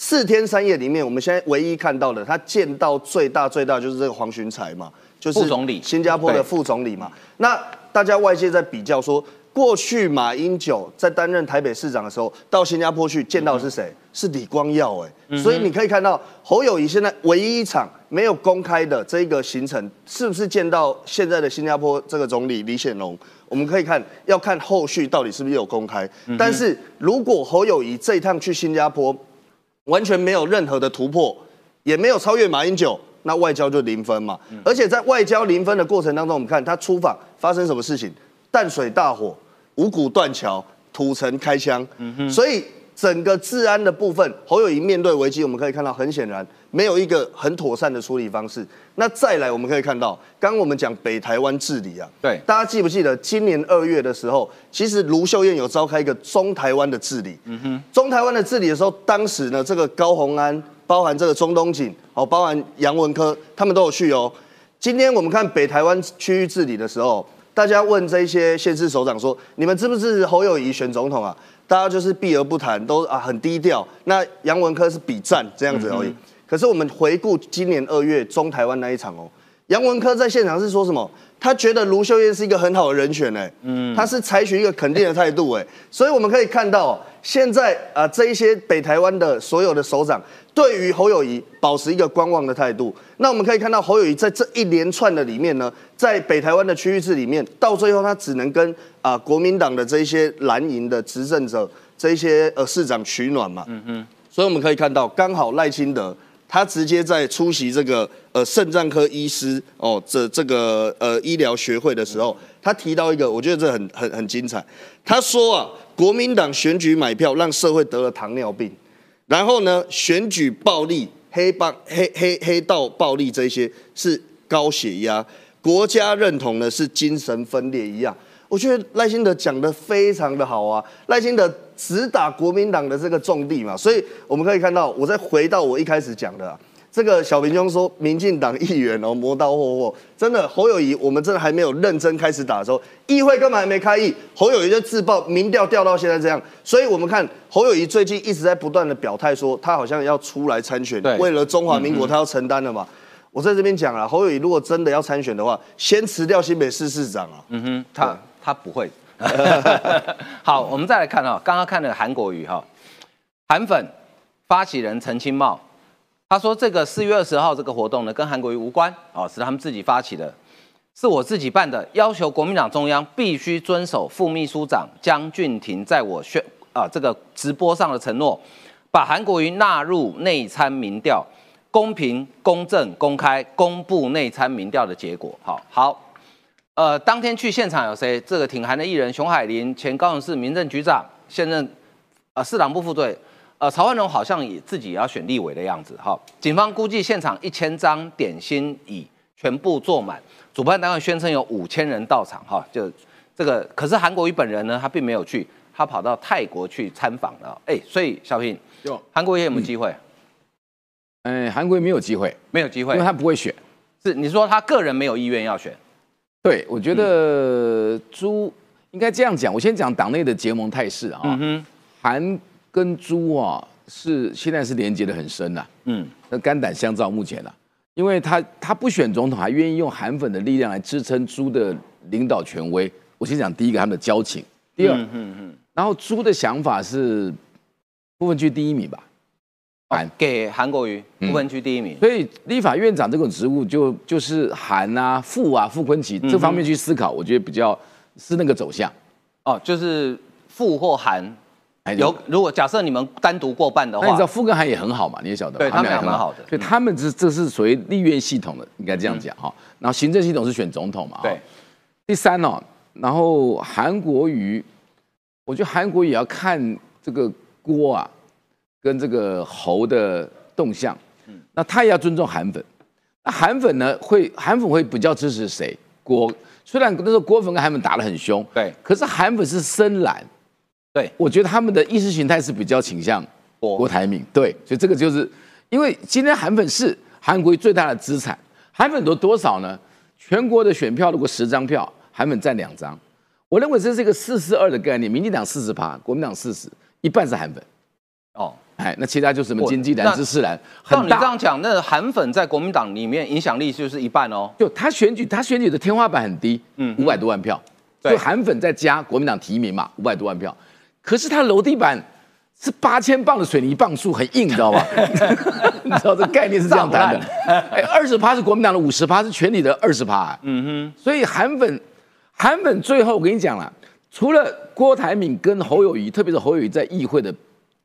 四天三夜里面，我们现在唯一看到的，他见到最大最大就是这个黄循财嘛，就是副总理，新加坡的副总理嘛。那大家外界在比较说，过去马英九在担任台北市长的时候，到新加坡去见到的是谁？是李光耀哎。所以你可以看到侯友谊现在唯一一场没有公开的这个行程，是不是见到现在的新加坡这个总理李显龙？我们可以看，要看后续到底是不是有公开。但是如果侯友谊这一趟去新加坡，完全没有任何的突破，也没有超越马英九，那外交就零分嘛。而且在外交零分的过程当中，我们看他出访发生什么事情：淡水大火、五股断桥、土城开枪。所以整个治安的部分，侯友谊面对危机，我们可以看到很显然。没有一个很妥善的处理方式。那再来，我们可以看到，刚刚我们讲北台湾治理啊，对，大家记不记得今年二月的时候，其实卢秀燕有召开一个中台湾的治理。嗯哼，中台湾的治理的时候，当时呢，这个高鸿安，包含这个中东锦，哦，包含杨文科，他们都有去哦。今天我们看北台湾区域治理的时候，大家问这些县市首长说，你们支不支持侯友谊选总统啊？大家就是避而不谈，都啊很低调。那杨文科是比战这样子而已。可是我们回顾今年二月中台湾那一场哦，杨文科在现场是说什么？他觉得卢秀燕是一个很好的人选哎，嗯，他是采取一个肯定的态度哎，所以我们可以看到现在啊这一些北台湾的所有的首长对于侯友谊保持一个观望的态度。那我们可以看到侯友谊在这一连串的里面呢，在北台湾的区域制里面，到最后他只能跟啊国民党的这一些蓝营的执政者这一些呃市长取暖嘛，嗯嗯，所以我们可以看到刚好赖清德。他直接在出席这个呃肾脏科医师哦这这个呃医疗学会的时候，他提到一个，我觉得这很很很精彩。他说啊，国民党选举买票让社会得了糖尿病，然后呢，选举暴力、黑帮、黑黑黑道暴力这些是高血压，国家认同的是精神分裂一样。我觉得赖清德讲的非常的好啊，赖清德直打国民党的这个重地嘛，所以我们可以看到，我再回到我一开始讲的，啊这个小平兄说民进党议员哦磨刀霍霍，真的侯友谊，我们真的还没有认真开始打的时候，议会根本还没开议，侯友谊就自爆民调掉到现在这样，所以我们看侯友谊最近一直在不断的表态说他好像要出来参选，为了中华民国他要承担了嘛。我在这边讲了，侯友谊如果真的要参选的话，先辞掉新北市市长啊。嗯哼，他。他不会。好，我们再来看哈，刚刚看了韩国瑜哈，韩粉发起人陈清茂，他说这个四月二十号这个活动呢，跟韩国瑜无关哦，是他们自己发起的，是我自己办的，要求国民党中央必须遵守副秘书长江俊廷在我宣啊这个直播上的承诺，把韩国瑜纳入内参民调，公平、公正、公开公布内参民调的结果。好，好。呃，当天去现场有谁？这个挺韩的艺人熊海林，前高雄市民政局长，现任呃市党部副队。呃，曹万荣好像也自己也要选立委的样子。哈，警方估计现场一千张点心椅全部坐满，主办单位宣称有五千人到场，哈，就这个。可是韩国瑜本人呢，他并没有去，他跑到泰国去参访了。哎，所以小平，韩国瑜有没有机会？哎，韩国瑜没有机会，没有机会，因为他不会选。是你说他个人没有意愿要选？对，我觉得朱应该这样讲。我先讲党内的结盟态势啊。嗯哼，韩跟朱啊是现在是连接的很深呐。嗯，那肝胆相照，目前啊，因为他他不选总统，还愿意用韩粉的力量来支撑朱的领导权威。我先讲第一个他们的交情，第二，嗯嗯，然后朱的想法是部分区第一名吧。韩给韩国瑜不分区第一名，所以立法院长这种职务就就是韩啊傅啊傅昆萁这方面去思考，我觉得比较是那个走向。哦，就是傅或韩。有如果假设你们单独过半的话，你知道傅跟韩也很好嘛，你也晓得，对他们俩蛮好。的，所以他们这这是属于立院系统的，应该这样讲哈。然后行政系统是选总统嘛，对。第三哦，然后韩国瑜，我觉得韩国也要看这个锅啊。跟这个猴的动向，嗯，那他也要尊重韩粉，那韩粉呢会韩粉会比较支持谁？郭虽然那时候郭粉跟韩粉打得很凶，对，可是韩粉是深蓝，对，我觉得他们的意识形态是比较倾向郭台铭，对，所以这个就是因为今天韩粉是韩国最大的资产，韩粉多多少呢？全国的选票如果十张票，韩粉占两张，我认为这是一个四四二的概念，民进党四十趴，国民党四十，一半是韩粉，哦。哎，那其他就是什么经济蓝、知识蓝，很你这样讲，那韩粉在国民党里面影响力就是一半哦。就他选举，他选举的天花板很低，嗯，五百多万票。就韩粉再加国民党提名嘛，五百多万票。可是他楼地板是八千磅的水泥磅数，很硬，你知道吧？你知道这概念是这样谈的。哎，二十趴是国民党的五十趴，是全体的二十趴。嗯哼。所以韩粉，韩粉最后我跟你讲了，除了郭台铭跟侯友谊，特别是侯友谊在议会的。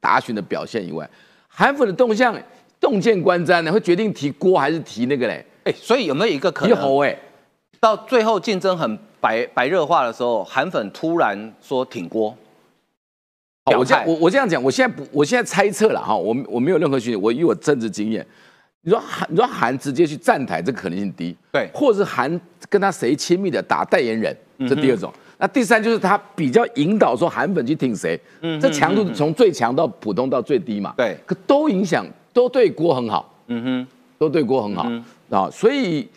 答询的表现以外，韩粉的动向洞见观瞻呢，会决定提郭还是提那个嘞？哎，所以有没有一个可能？提侯哎，到最后竞争很白白热化的时候，韩粉突然说挺郭。我这样我我这样讲，我现在不，我现在猜测了哈，我我没有任何讯息，我以我政治经验，你说韩你说韩直接去站台，这可能性低，对，或者是韩跟他谁亲密的打代言人，这第二种。那第三就是他比较引导说韩粉去挺谁，嗯，这强度从最强到普通到最低嘛，对，可都影响，都对郭很好，嗯哼，都对郭很好。啊，所以，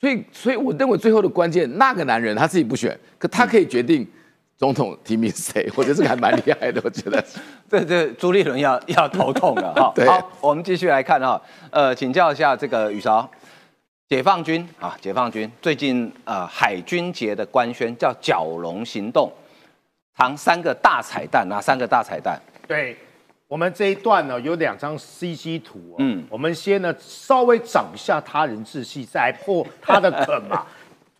所以，所以我认为最后的关键，那个男人他自己不选，可他可以决定总统提名谁，我觉得这个还蛮厉害的，我觉得，这这朱立伦要要头痛了哈，好，我们继续来看哈，呃，请教一下这个宇韶。解放军啊，解放军最近呃海军节的官宣叫蛟龙行动，藏三个大彩蛋，哪三个大彩蛋？对我们这一段呢有两张 CG 图，嗯，我们先呢稍微长一下他人志气，再破他的 梗嘛。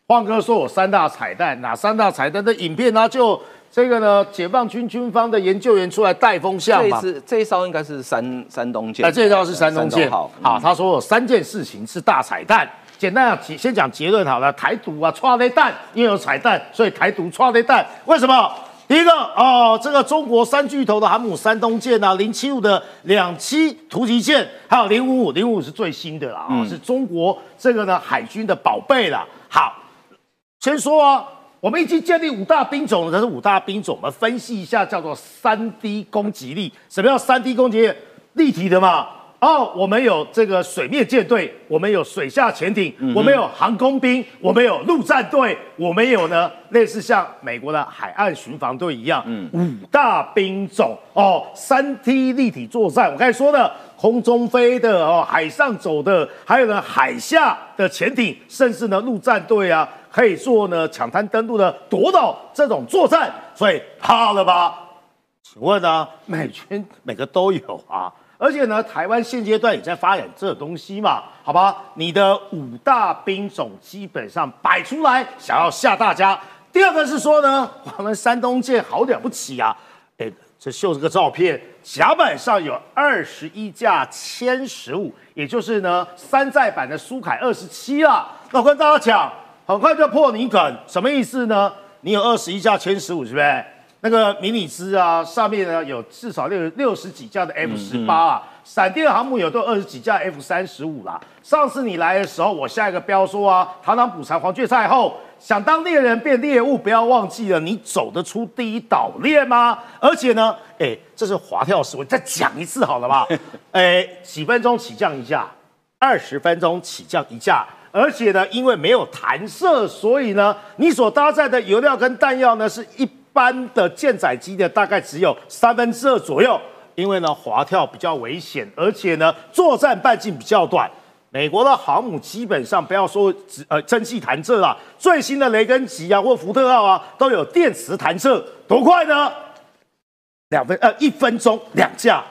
晃哥说我三大彩蛋，哪三大彩蛋的影片呢？就这个呢，解放军军方的研究员出来带风向嘛。这一这一艘应该是山山东舰。哎，这一艘是山东舰。好，他说有三件事情是大彩蛋。简单啊，先讲结论好了。台独啊，抓雷弹，因为有彩蛋，所以台独抓雷弹。为什么？第一个哦，这个中国三巨头的航母山东舰啊，零七五的两栖突击舰，还有零五五，零五五是最新的啦，啊，是中国这个呢海军的宝贝啦。好。先说啊，我们已经建立五大兵种了。这是五大兵种，我们分析一下，叫做三 D 攻击力。什么叫三 D 攻击力？立体的嘛。哦，我们有这个水面舰队，我们有水下潜艇，我们有航空兵，我们有陆战队，我们有呢类似像美国的海岸巡防队一样，嗯五大兵种哦，三 T 立体作战。我刚才说的，空中飞的哦，海上走的，还有呢海下的潜艇，甚至呢陆战队啊，可以做呢抢滩登陆的夺岛这种作战。所以怕了吧？请问呢，美军每个都有啊？而且呢，台湾现阶段也在发展这东西嘛，好吧？你的五大兵种基本上摆出来，想要吓大家。第二个是说呢，我们山东舰好了不起啊！哎，这秀这个照片，甲板上有二十一架歼十五，也就是呢山寨版的苏凯二十七啦。那我跟大家讲，很快就破你梗，什么意思呢？你有二十一架歼十五，是不是？那个迷你兹啊，上面呢有至少六六十几架的 F 十八啊，闪电航母有都二十几架 F 三十五啦。上次你来的时候，我下一个标说啊，堂堂补偿黄雀赛后，想当猎人变猎物，不要忘记了，你走得出第一岛链吗？而且呢，哎，这是滑跳式，我再讲一次好了吧？哎，几分钟起降一架，二十分钟起降一架。而且呢，因为没有弹射，所以呢，你所搭载的油料跟弹药呢，是一般的舰载机的大概只有三分之二左右。因为呢，滑跳比较危险，而且呢，作战半径比较短。美国的航母基本上不要说呃蒸汽弹射了，最新的雷根级啊或福特号啊都有电磁弹射，多快呢？两分呃一分钟两架，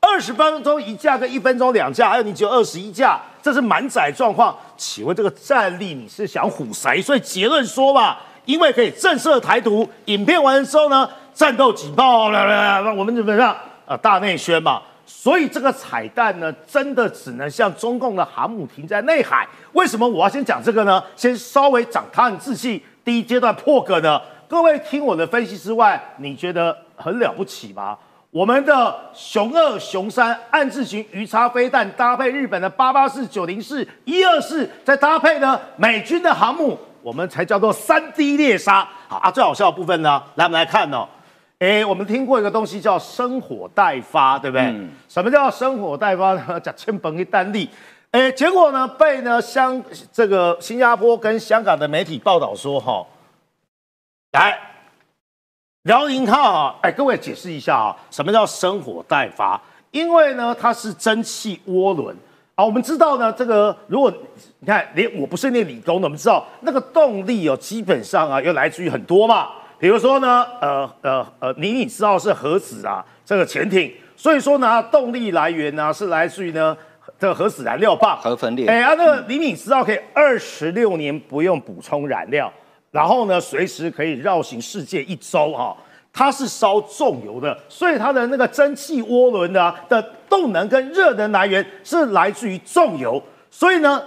二十分钟一架跟一分钟两架，还有你只有二十一架。这是满载状况，请问这个战力你是想唬谁？所以结论说吧，因为可以震慑台独。影片完之后呢，战斗警报了了，我们基本上啊大内宣嘛。所以这个彩蛋呢，真的只能像中共的航母停在内海。为什么我要先讲这个呢？先稍微长他人志气，第一阶段破格呢？各位听我的分析之外，你觉得很了不起吗？我们的熊二、熊三暗自型鱼叉飞弹搭配日本的八八四、九零四、一二四，再搭配呢美军的航母，我们才叫做三 D 猎杀。好啊，最好笑的部分呢，来我们来看哦。哎，我们听过一个东西叫生火待发，对不对？什么叫生火待发呢？讲千本一单例。哎，结果呢被呢香这个新加坡跟香港的媒体报道说，哈，来。辽宁号啊，哎，各位解释一下啊，什么叫生火待发？因为呢，它是蒸汽涡轮啊。我们知道呢，这个如果你看，连我不是念理工的，我们知道那个动力哦，基本上啊，又来自于很多嘛。比如说呢，呃呃呃，你你知道是核子啊，这个潜艇，所以说呢，动力来源呢是来自于呢这个核子燃料棒核分裂。哎，啊，那个李敏知道可以二十六年不用补充燃料。然后呢，随时可以绕行世界一周哈，它是烧重油的，所以它的那个蒸汽涡轮呢的动能跟热能来源是来自于重油，所以呢，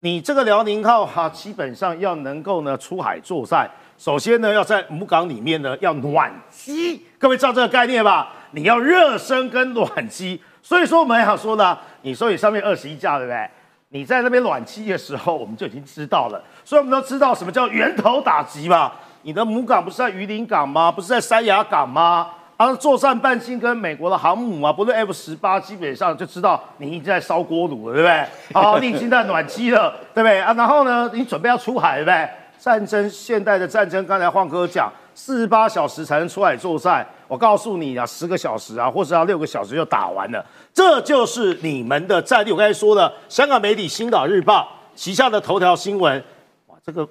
你这个辽宁号哈，基本上要能够呢出海作战，首先呢要在母港里面呢要暖机，各位知道这个概念吧？你要热身跟暖机，所以说我们想说呢，你说你上面二十一架对不对？你在那边暖机的时候，我们就已经知道了。所以我们都知道什么叫源头打击嘛？你的母港不是在榆林港吗？不是在三亚港吗？啊，作战半径跟美国的航母啊，不是 F 十八，基本上就知道你已经在烧锅炉了，对不对？好，你已经在暖机了，对不对啊？然后呢，你准备要出海，对不对？战争，现代的战争，刚才晃哥讲。四十八小时才能出来作战，我告诉你啊，十个小时啊，或者要六个小时就打完了，这就是你们的战力。我刚才说的，香港媒体《星岛日报》旗下的头条新闻，哇，这个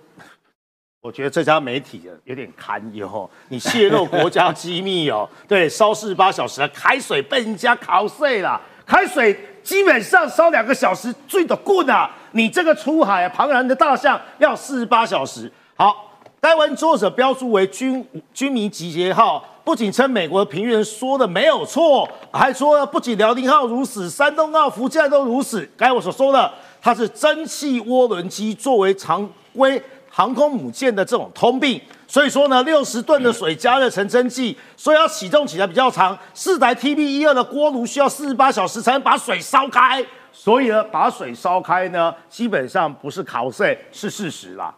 我觉得这家媒体有点堪忧，你泄露国家机密哦。对，烧四十八小时，开水被人家烤碎了，开水基本上烧两个小时最的棍啊！你这个出海庞然的大象要四十八小时，好。该文作者标注为军军民集结号，不仅称美国的评论说的没有错，还说不仅辽宁号如此，山东号、福建都如此。该我所说的，它是蒸汽涡轮机作为常规航空母舰的这种通病。所以说呢，六十吨的水加热成蒸汽，所以要启动起来比较长。四台 TB 一二的锅炉需要四十八小时才能把水烧开，所以呢，把水烧开呢，基本上不是考试，是事实啦。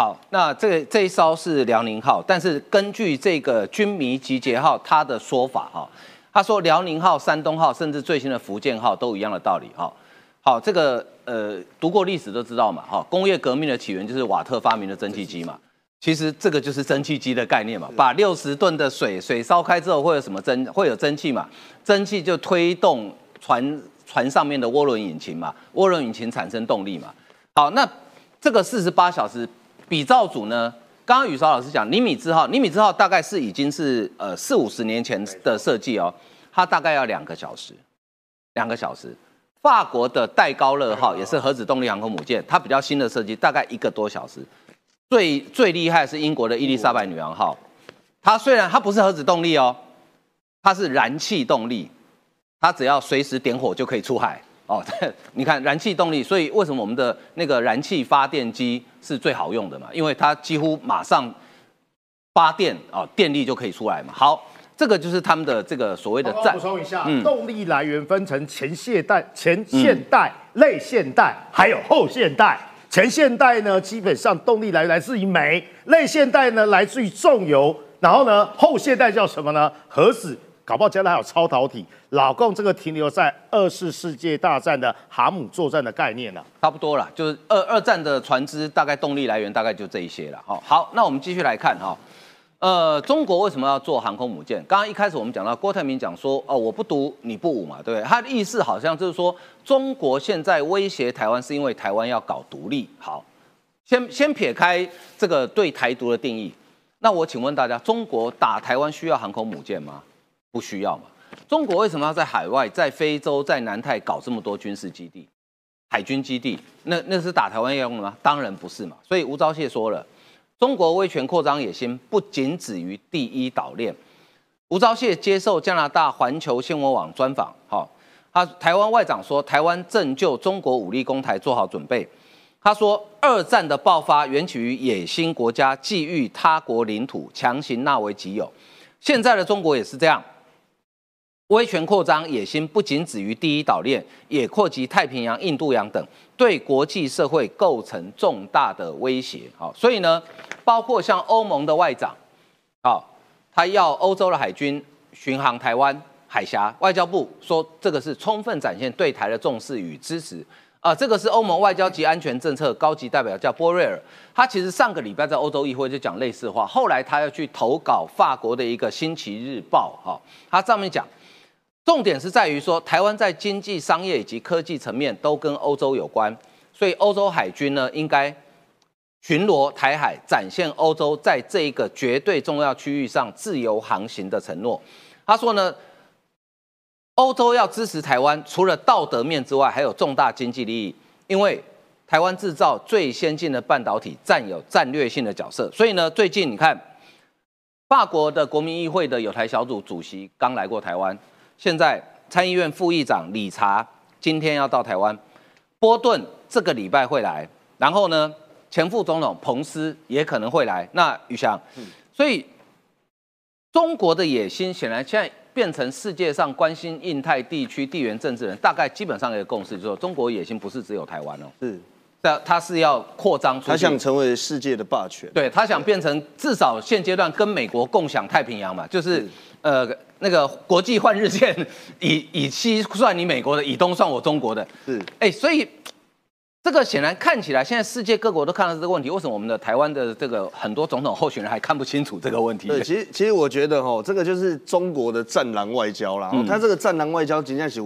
好，那这这一艘是辽宁号，但是根据这个军迷集结号他的说法哈，他说辽宁号、山东号，甚至最新的福建号都一样的道理哈。好，这个呃读过历史都知道嘛哈，工业革命的起源就是瓦特发明的蒸汽机嘛，其实这个就是蒸汽机的概念嘛，把六十吨的水水烧开之后会有什么蒸会有蒸汽嘛，蒸汽就推动船船上面的涡轮引擎嘛，涡轮引擎产生动力嘛。好，那这个四十八小时。比照组呢？刚刚宇韶老师讲，尼米兹号，尼米兹号大概是已经是呃四五十年前的设计哦，它大概要两个小时，两个小时。法国的戴高乐号也是核子动力航空母舰，它比较新的设计，大概一个多小时。最最厉害是英国的伊丽莎白女王号，它虽然它不是核子动力哦，它是燃气动力，它只要随时点火就可以出海。哦，你看燃气动力，所以为什么我们的那个燃气发电机是最好用的嘛？因为它几乎马上发电啊，电力就可以出来嘛。好，这个就是他们的这个所谓的战。补充一下，动力来源分成前现代、前现代、类现代，还有后现代。前现代呢，基本上动力来来自于煤；类现代呢，来自于重油。然后呢，后现代叫什么呢？核子，搞不好将来还有超导体。老共这个停留在二次世界大战的航母作战的概念了，差不多了，就是二二战的船只大概动力来源大概就这一些了。好，好，那我们继续来看哈。呃，中国为什么要做航空母舰？刚刚一开始我们讲到郭台铭讲说，哦，我不独你不武嘛，对不对？他的意思好像就是说，中国现在威胁台湾是因为台湾要搞独立。好，先先撇开这个对台独的定义，那我请问大家，中国打台湾需要航空母舰吗？不需要嘛？中国为什么要在海外、在非洲、在南太搞这么多军事基地、海军基地？那那是打台湾要用的吗？当然不是嘛。所以吴钊燮说了。中国威权扩张野心不仅止于第一岛链。吴钊燮接受加拿大环球新闻网专访，好，他台湾外长说，台湾正就中国武力攻台做好准备。他说，二战的爆发源起于野心国家觊觎他国领土，强行纳为己有。现在的中国也是这样，威权扩张野心不仅止于第一岛链，也扩及太平洋、印度洋等。对国际社会构成重大的威胁，好，所以呢，包括像欧盟的外长，好，他要欧洲的海军巡航台湾海峡，外交部说这个是充分展现对台的重视与支持，啊，这个是欧盟外交及安全政策高级代表叫波瑞尔，他其实上个礼拜在欧洲议会就讲类似话，后来他要去投稿法国的一个星期日报，哈，他上面讲。重点是在于说，台湾在经济、商业以及科技层面都跟欧洲有关，所以欧洲海军呢应该巡逻台海，展现欧洲在这一个绝对重要区域上自由航行的承诺。他说呢，欧洲要支持台湾，除了道德面之外，还有重大经济利益，因为台湾制造最先进的半导体，占有战略性的角色。所以呢，最近你看，法国的国民议会的有台小组主席刚来过台湾。现在参议院副议长理查今天要到台湾，波顿这个礼拜会来，然后呢，前副总统彭斯也可能会来。那宇翔，所以中国的野心显然现在变成世界上关心印太地区地缘政治人大概基本上一个共识，就是说中国野心不是只有台湾哦，是，那他是要扩张，他想成为世界的霸权，对他想变成至少现阶段跟美国共享太平洋嘛，就是呃。那个国际换日线，以以西算你美国的，以东算我中国的，是哎，所以这个显然看起来，现在世界各国都看到这个问题，为什么我们的台湾的这个很多总统候选人还看不清楚这个问题？对，其实其实我觉得哈，这个就是中国的战狼外交啦。他这个战狼外交，今天是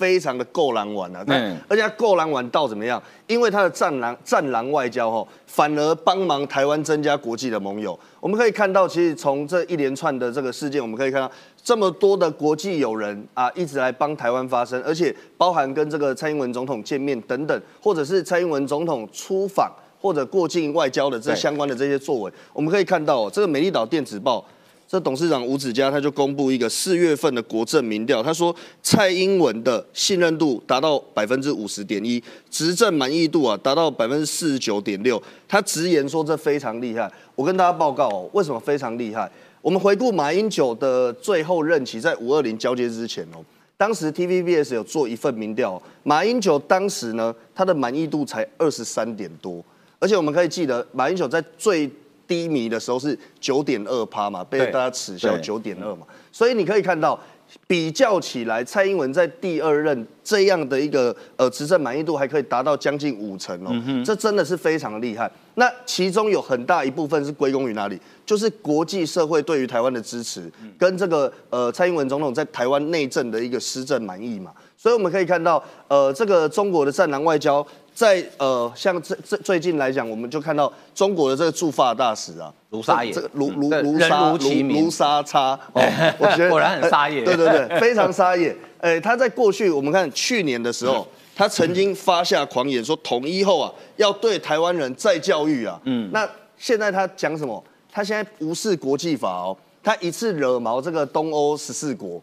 非常的够狼玩啊，但而且够狼玩到怎么样？因为他的战狼战狼外交哈，反而帮忙台湾增加国际的盟友。我们可以看到，其实从这一连串的这个事件，我们可以看到这么多的国际友人啊，一直来帮台湾发声，而且包含跟这个蔡英文总统见面等等，或者是蔡英文总统出访或者过境外交的这相关的这些作为，我们可以看到这个美丽岛电子报。这董事长吴子嘉他就公布一个四月份的国政民调，他说蔡英文的信任度达到百分之五十点一，执政满意度啊达到百分之四十九点六。他直言说这非常厉害。我跟大家报告哦，为什么非常厉害？我们回顾马英九的最后任期，在五二零交接之前哦，当时 TVBS 有做一份民调，马英九当时呢他的满意度才二十三点多，而且我们可以记得马英九在最低迷的时候是九点二趴嘛，被大家耻笑九点二嘛，所以你可以看到，比较起来，蔡英文在第二任这样的一个呃执政满意度还可以达到将近五成哦，这真的是非常厉害。那其中有很大一部分是归功于哪里？就是国际社会对于台湾的支持，跟这个呃蔡英文总统在台湾内政的一个施政满意嘛。所以我们可以看到，呃，这个中国的战狼外交。在呃，像这这最近来讲，我们就看到中国的这个驻法大使啊，卢沙野，这个卢卢卢沙卢卢沙叉，我觉得果然很沙野，对对对，非常沙野。哎，他在过去我们看去年的时候，他曾经发下狂言说统一后啊，要对台湾人再教育啊。嗯，那现在他讲什么？他现在无视国际法哦，他一次惹毛这个东欧十四国，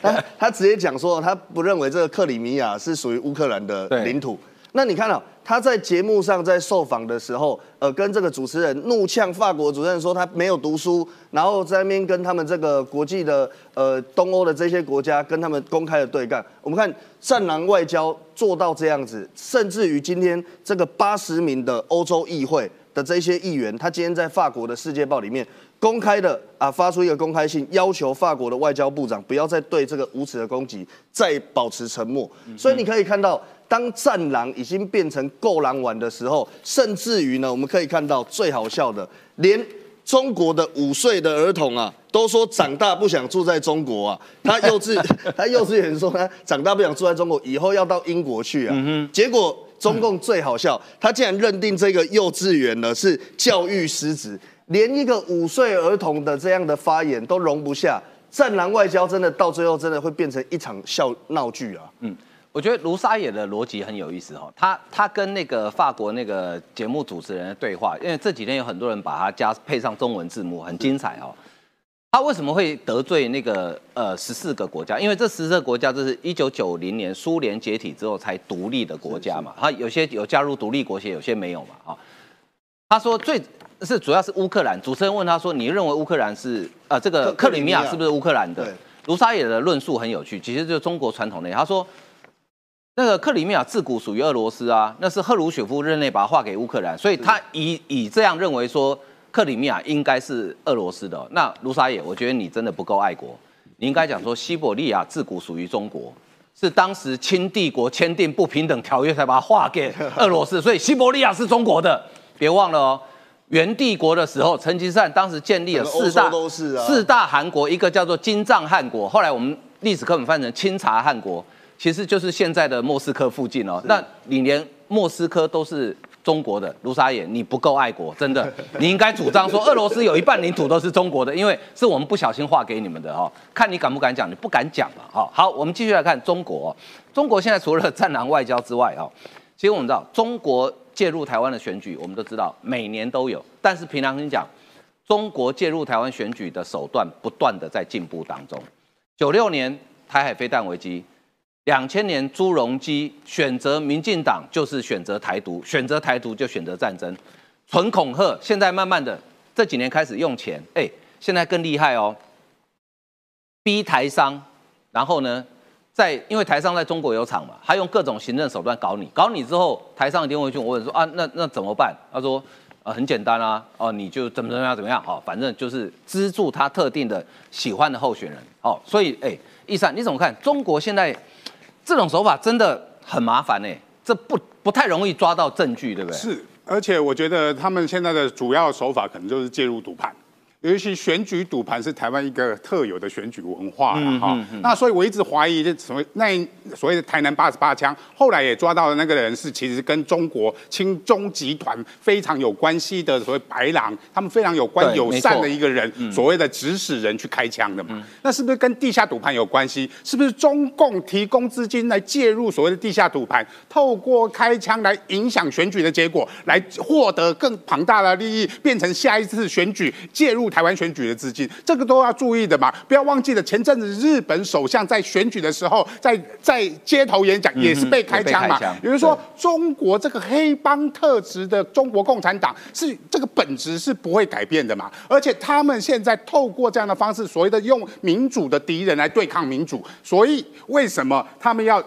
他他直接讲说他不认为这个克里米亚是属于乌克兰的领土。那你看到他在节目上在受访的时候，呃，跟这个主持人怒呛法国主持人说他没有读书，然后在那边跟他们这个国际的呃东欧的这些国家跟他们公开的对干。我们看战狼外交做到这样子，甚至于今天这个八十名的欧洲议会的这些议员，他今天在法国的《世界报》里面公开的啊发出一个公开信，要求法国的外交部长不要再对这个无耻的攻击再保持沉默。所以你可以看到。当战狼已经变成够狼玩的时候，甚至于呢，我们可以看到最好笑的，连中国的五岁的儿童啊，都说长大不想住在中国啊。他幼稚，他幼稚园说他长大不想住在中国，以后要到英国去啊。结果中共最好笑，他竟然认定这个幼稚园呢是教育失职，连一个五岁儿童的这样的发言都容不下。战狼外交真的到最后真的会变成一场笑闹剧啊。嗯。我觉得卢沙野的逻辑很有意思哈，他他跟那个法国那个节目主持人的对话，因为这几天有很多人把他加配上中文字幕，很精彩哦。他为什么会得罪那个呃十四个国家？因为这十四个国家这是一九九零年苏联解体之后才独立的国家嘛，他有些有加入独立国协，有些没有嘛啊。他说最是主要是乌克兰，主持人问他说，你认为乌克兰是呃这个克里米亚是不是乌克兰的？卢沙野的论述很有趣，其实就是中国传统的，他说。那个克里米亚自古属于俄罗斯啊，那是赫鲁雪夫任内把它划给乌克兰，所以他以以这样认为说克里米亚应该是俄罗斯的。那卢沙野，我觉得你真的不够爱国，你应该讲说西伯利亚自古属于中国，是当时清帝国签订不平等条约才把它划给俄罗斯，所以西伯利亚是中国的。别忘了哦，元帝国的时候，成吉思汗当时建立了四大四大汗国，一个叫做金帐汗国，后来我们历史课本翻成清查汗国。其实就是现在的莫斯科附近哦，那你连莫斯科都是中国的，卢沙野，你不够爱国，真的，你应该主张说俄罗斯有一半领土都是中国的，因为是我们不小心划给你们的哈，看你敢不敢讲，你不敢讲嘛，哈，好，我们继续来看中国，中国现在除了战狼外交之外哦，其实我们知道中国介入台湾的选举，我们都知道每年都有，但是平常跟你讲，中国介入台湾选举的手段不断的在进步当中，九六年台海飞弹危机。两千年朱镕基选择民进党就是选择台独，选择台独就选择战争，纯恐吓。现在慢慢的这几年开始用钱，哎，现在更厉害哦，逼台商，然后呢，在因为台商在中国有厂嘛，他用各种行政手段搞你，搞你之后，台商一定会去问说啊，那那怎么办？他说啊，很简单啊，哦，你就怎么怎么样怎么样，哦，反正就是资助他特定的喜欢的候选人，哦，所以哎，易善你怎么看？中国现在？这种手法真的很麻烦呢，这不不太容易抓到证据，对不对？是，而且我觉得他们现在的主要手法可能就是介入赌盘。尤其选举赌盘是台湾一个特有的选举文化了哈，那所以我一直怀疑这所谓那所谓的台南八十八枪，后来也抓到的那个人是其实跟中国亲中集团非常有关系的所谓白狼，他们非常有关友善的一个人，所谓的指使人去开枪的嘛，那是不是跟地下赌盘有关系？是不是中共提供资金来介入所谓的地下赌盘，透过开枪来影响选举的结果，来获得更庞大的利益，变成下一次选举介入？台湾选举的资金，这个都要注意的嘛，不要忘记了。前阵子日本首相在选举的时候，在在街头演讲也是被开枪嘛。比如说，中国这个黑帮特质的中国共产党是这个本质是不会改变的嘛。而且他们现在透过这样的方式，所谓的用民主的敌人来对抗民主，所以为什么他们要？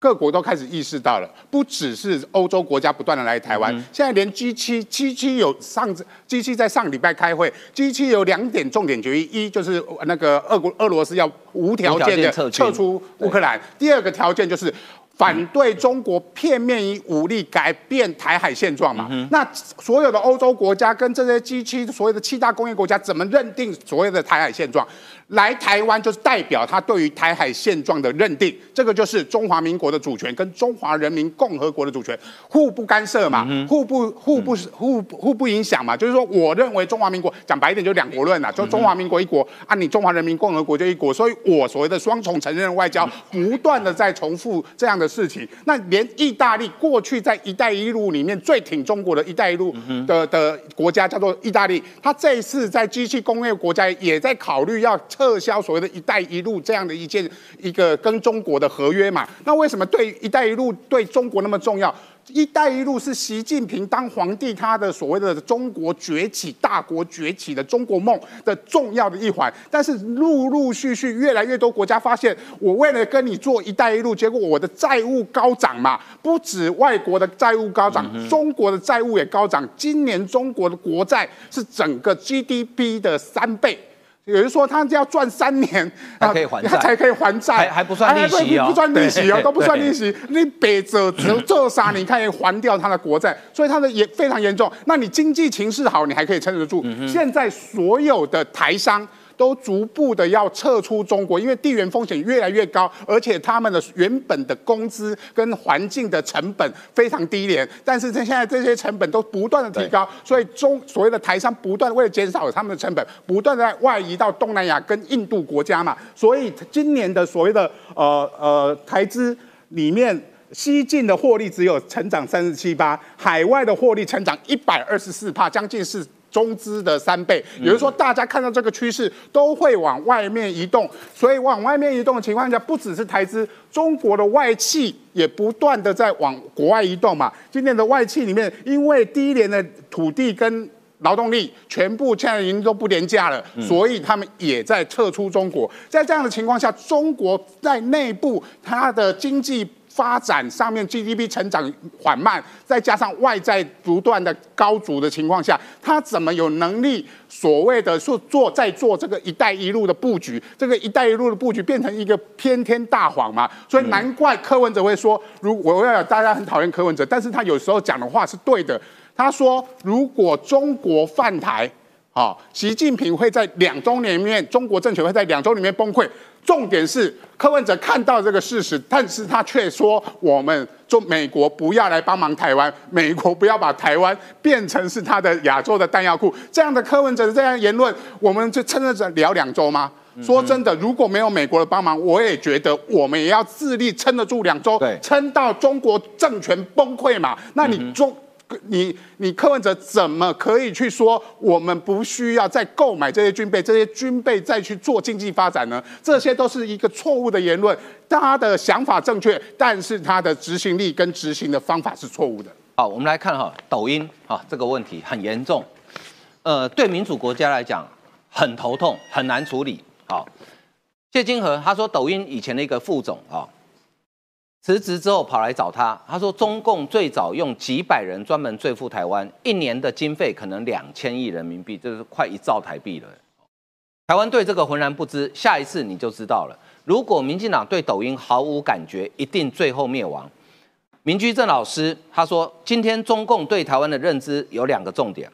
各国都开始意识到了，不只是欧洲国家不断的来台湾，现在连 G 七 G 七有上 G 七在上礼拜开会，G 七有两点重点决议，一就是那个俄国俄罗斯要无条件的撤出乌克兰，第二个条件就是反对中国片面以武力改变台海现状嘛。那所有的欧洲国家跟这些 G 七所有的七大工业国家怎么认定所谓的台海现状？来台湾就是代表他对于台海现状的认定，这个就是中华民国的主权跟中华人民共和国的主权互不干涉嘛，互不互不互互不影响嘛。就是说，我认为中华民国讲白一点就两国论呐，就中华民国一国，啊，你中华人民共和国就一国，所以我所谓的双重承认外交不断的在重复这样的事情。那连意大利过去在“一带一路”里面最挺中国的一带一路的的国家叫做意大利，他这一次在机器工业国家也在考虑要撤销所谓的一带一路这样的一件一个跟中国的合约嘛？那为什么对一带一路对中国那么重要？一带一路是习近平当皇帝他的所谓的中国崛起、大国崛起的中国梦的重要的一环。但是陆陆续续越来越多国家发现，我为了跟你做一带一路，结果我的债务高涨嘛，不止外国的债务高涨，中国的债务也高涨。今年中国的国债是整个 GDP 的三倍。有人说他要赚三年他可以还债，他才可以还债，还还不算利息哦，不算利息啊，都不算利息。你北者只做啥？你看还掉他的国债，所以他的也非常严重。那你经济情势好，你还可以撑得住。现在所有的台商。都逐步的要撤出中国，因为地缘风险越来越高，而且他们的原本的工资跟环境的成本非常低廉，但是这现在这些成本都不断的提高，所以中所谓的台商不断为了减少他们的成本，不断在外移到东南亚跟印度国家嘛，所以今年的所谓的呃呃台资里面，西进的获利只有成长三十七八，海外的获利成长一百二十四帕，将近是。中资的三倍，也就是说，大家看到这个趋势都会往外面移动，所以往外面移动的情况下，不只是台资，中国的外企也不断的在往国外移动嘛。今年的外企里面，因为低廉的土地跟劳动力全部现在已经都不廉价了，所以他们也在撤出中国。在这样的情况下，中国在内部它的经济。发展上面 GDP 成长缓慢，再加上外在不断的高足的情况下，他怎么有能力所谓的说做在做这个“一带一路”的布局？这个“一带一路”的布局变成一个偏天大谎嘛？所以难怪柯文哲会说，如我要大家很讨厌柯文哲，但是他有时候讲的话是对的。他说，如果中国犯台，啊，习近平会在两周里面，中国政权会在两周里面崩溃。重点是柯文哲看到这个事实，但是他却说我们中美国不要来帮忙台湾，美国不要把台湾变成是他的亚洲的弹药库。这样的柯文哲的这样言论，我们就撑着聊两周吗？说真的，如果没有美国的帮忙，我也觉得我们也要自立撑得住两周，撑到中国政权崩溃嘛。那你中。你你柯文哲怎么可以去说我们不需要再购买这些军备，这些军备再去做经济发展呢？这些都是一个错误的言论。他的想法正确，但是他的执行力跟执行的方法是错误的。好，我们来看哈，抖音啊这个问题很严重，呃，对民主国家来讲很头痛，很难处理。好，谢金河他说，抖音以前的一个副总啊。辞职之后跑来找他，他说中共最早用几百人专门对付台湾，一年的经费可能两千亿人民币，这是快一兆台币了。台湾对这个浑然不知，下一次你就知道了。如果民进党对抖音毫无感觉，一定最后灭亡。民居正老师他说，今天中共对台湾的认知有两个重点：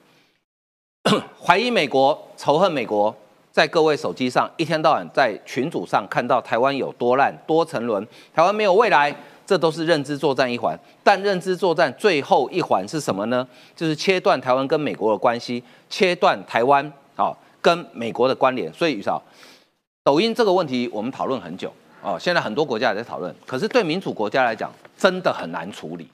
怀疑美国，仇恨美国。在各位手机上一天到晚在群组上看到台湾有多烂多沉沦，台湾没有未来，这都是认知作战一环。但认知作战最后一环是什么呢？就是切断台湾跟美国的关系，切断台湾啊跟美国的关联。所以于少，抖音这个问题我们讨论很久哦，现在很多国家也在讨论，可是对民主国家来讲真的很难处理。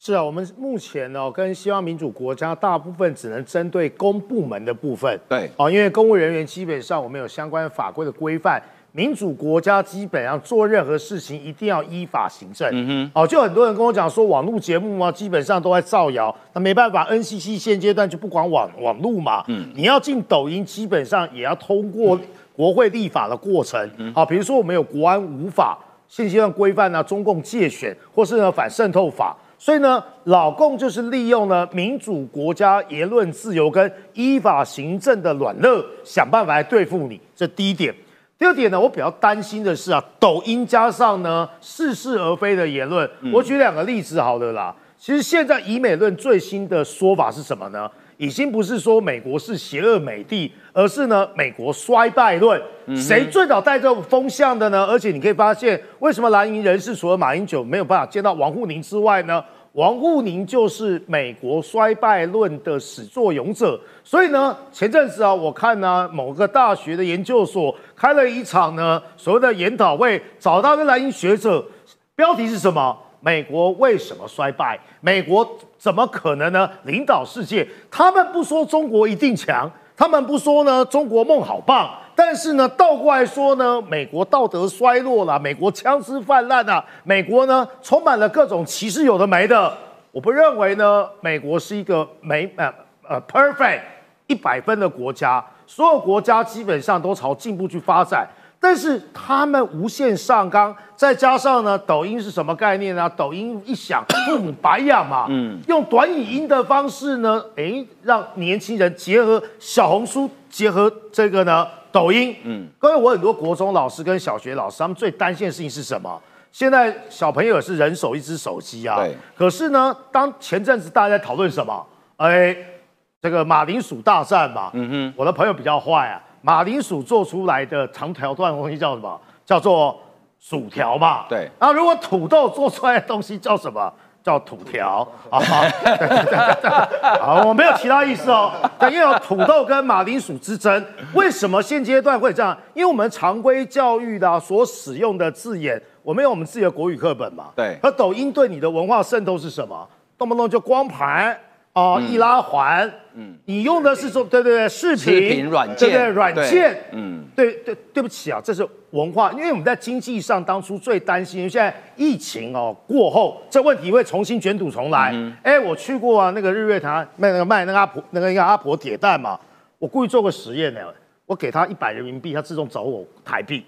是啊，我们目前呢跟西方民主国家大部分只能针对公部门的部分，对，哦，因为公务人员基本上我们有相关法规的规范，民主国家基本上做任何事情一定要依法行政，嗯哼，哦，就很多人跟我讲说网络节目啊，基本上都在造谣，那没办法，NCC 现阶段就不管网网络嘛，嗯，你要进抖音，基本上也要通过国会立法的过程，嗯好，比如说我们有国安无法现阶段规范啊，中共界选或是呢反渗透法。所以呢，老共就是利用呢民主国家言论自由跟依法行政的软肋，想办法来对付你。这第一点。第二点呢，我比较担心的是啊，抖音加上呢似是而非的言论。我举两个例子好了啦。其实现在以美论最新的说法是什么呢？已经不是说美国是邪恶美帝，而是呢美国衰败论。谁最早带这种风向的呢？而且你可以发现，为什么蓝营人士除了马英九没有办法见到王沪宁之外呢？王沪宁就是美国衰败论的始作俑者。所以呢，前阵子啊，我看呢某个大学的研究所开了一场呢所谓的研讨会，找到的蓝营学者，标题是什么？美国为什么衰败？美国怎么可能呢？领导世界？他们不说中国一定强，他们不说呢，中国梦好棒。但是呢，倒过来说呢，美国道德衰落了，美国枪支泛滥了，美国呢充满了各种歧视，有的没的。我不认为呢，美国是一个美呃呃 perfect 一百分的国家。所有国家基本上都朝进步去发展，但是他们无限上纲，再加上呢，抖音是什么概念呢？抖音一响，父母白养嘛，嗯，用短语音的方式呢，哎，让年轻人结合小红书，结合这个呢，抖音，嗯，各位，我很多国中老师跟小学老师，他们最担心的事情是什么？现在小朋友是人手一只手机啊，对，可是呢，当前阵子大家在讨论什么？哎。这个马铃薯大战嘛，嗯哼，我的朋友比较坏啊，马铃薯做出来的长条段的东西叫什么？叫做薯条嘛。对。那如果土豆做出来的东西叫什么？叫土条啊。好，我没有其他意思哦。因为有土豆跟马铃薯之争，为什么现阶段会这样？因为我们常规教育的所使用的字眼，我们有我们自己的国语课本嘛。对。而抖音对你的文化渗透是什么？动不动就光盘。哦，易拉环，嗯，你用的是说，对对对，视频软件，对对软件，嗯，对对，对不起啊，这是文化，因为我们在经济上当初最担心，现在疫情哦过后，这问题会重新卷土重来。哎，我去过啊，那个日月潭卖那个卖那个阿婆那个一个阿婆铁蛋嘛，我故意做个实验呢，我给他一百人民币，他自动找我台币。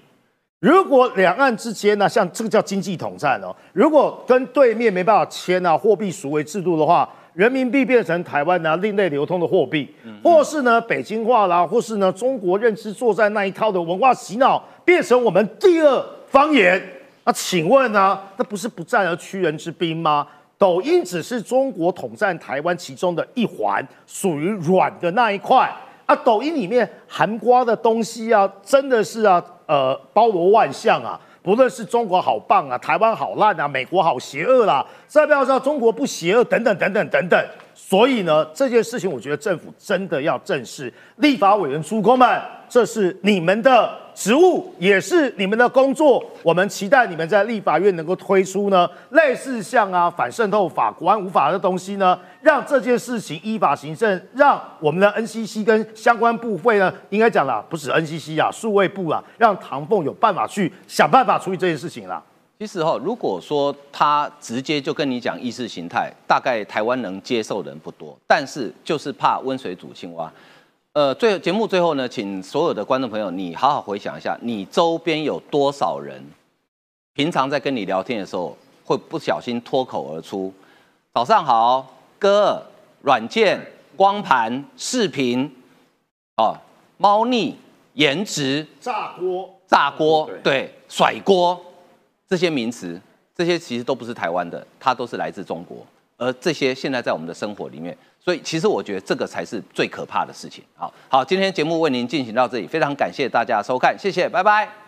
如果两岸之间呢，像这个叫经济统战哦，如果跟对面没办法签啊货币赎回制度的话。人民币变成台湾呢另类流通的货币，或是呢北京话啦，或是呢中国认知作战那一套的文化洗脑，变成我们第二方言。那请问呢，那不是不战而屈人之兵吗？抖音只是中国统战台湾其中的一环，属于软的那一块。啊，抖音里面含瓜的东西啊，真的是啊，呃，包罗万象啊。不论是中国好棒啊，台湾好烂啊，美国好邪恶啦，再不要说中国不邪恶等等等等等等。所以呢，这件事情我觉得政府真的要正视。立法委员诸公们，这是你们的职务，也是你们的工作。我们期待你们在立法院能够推出呢，类似像啊反渗透法、国安无法的东西呢，让这件事情依法行政，让我们的 NCC 跟相关部会呢，应该讲了，不止 NCC 啊，数位部啊，让唐凤有办法去想办法处理这件事情了。其实哈，如果说他直接就跟你讲意识形态，大概台湾能接受的人不多。但是就是怕温水煮青蛙。呃，最节目最后呢，请所有的观众朋友，你好好回想一下，你周边有多少人，平常在跟你聊天的时候，会不小心脱口而出“早上好，哥”，软件、光盘、视频，哦，猫腻、颜值、炸锅、炸锅，对，甩锅。这些名词，这些其实都不是台湾的，它都是来自中国，而这些现在在我们的生活里面，所以其实我觉得这个才是最可怕的事情。好好，今天节目为您进行到这里，非常感谢大家收看，谢谢，拜拜。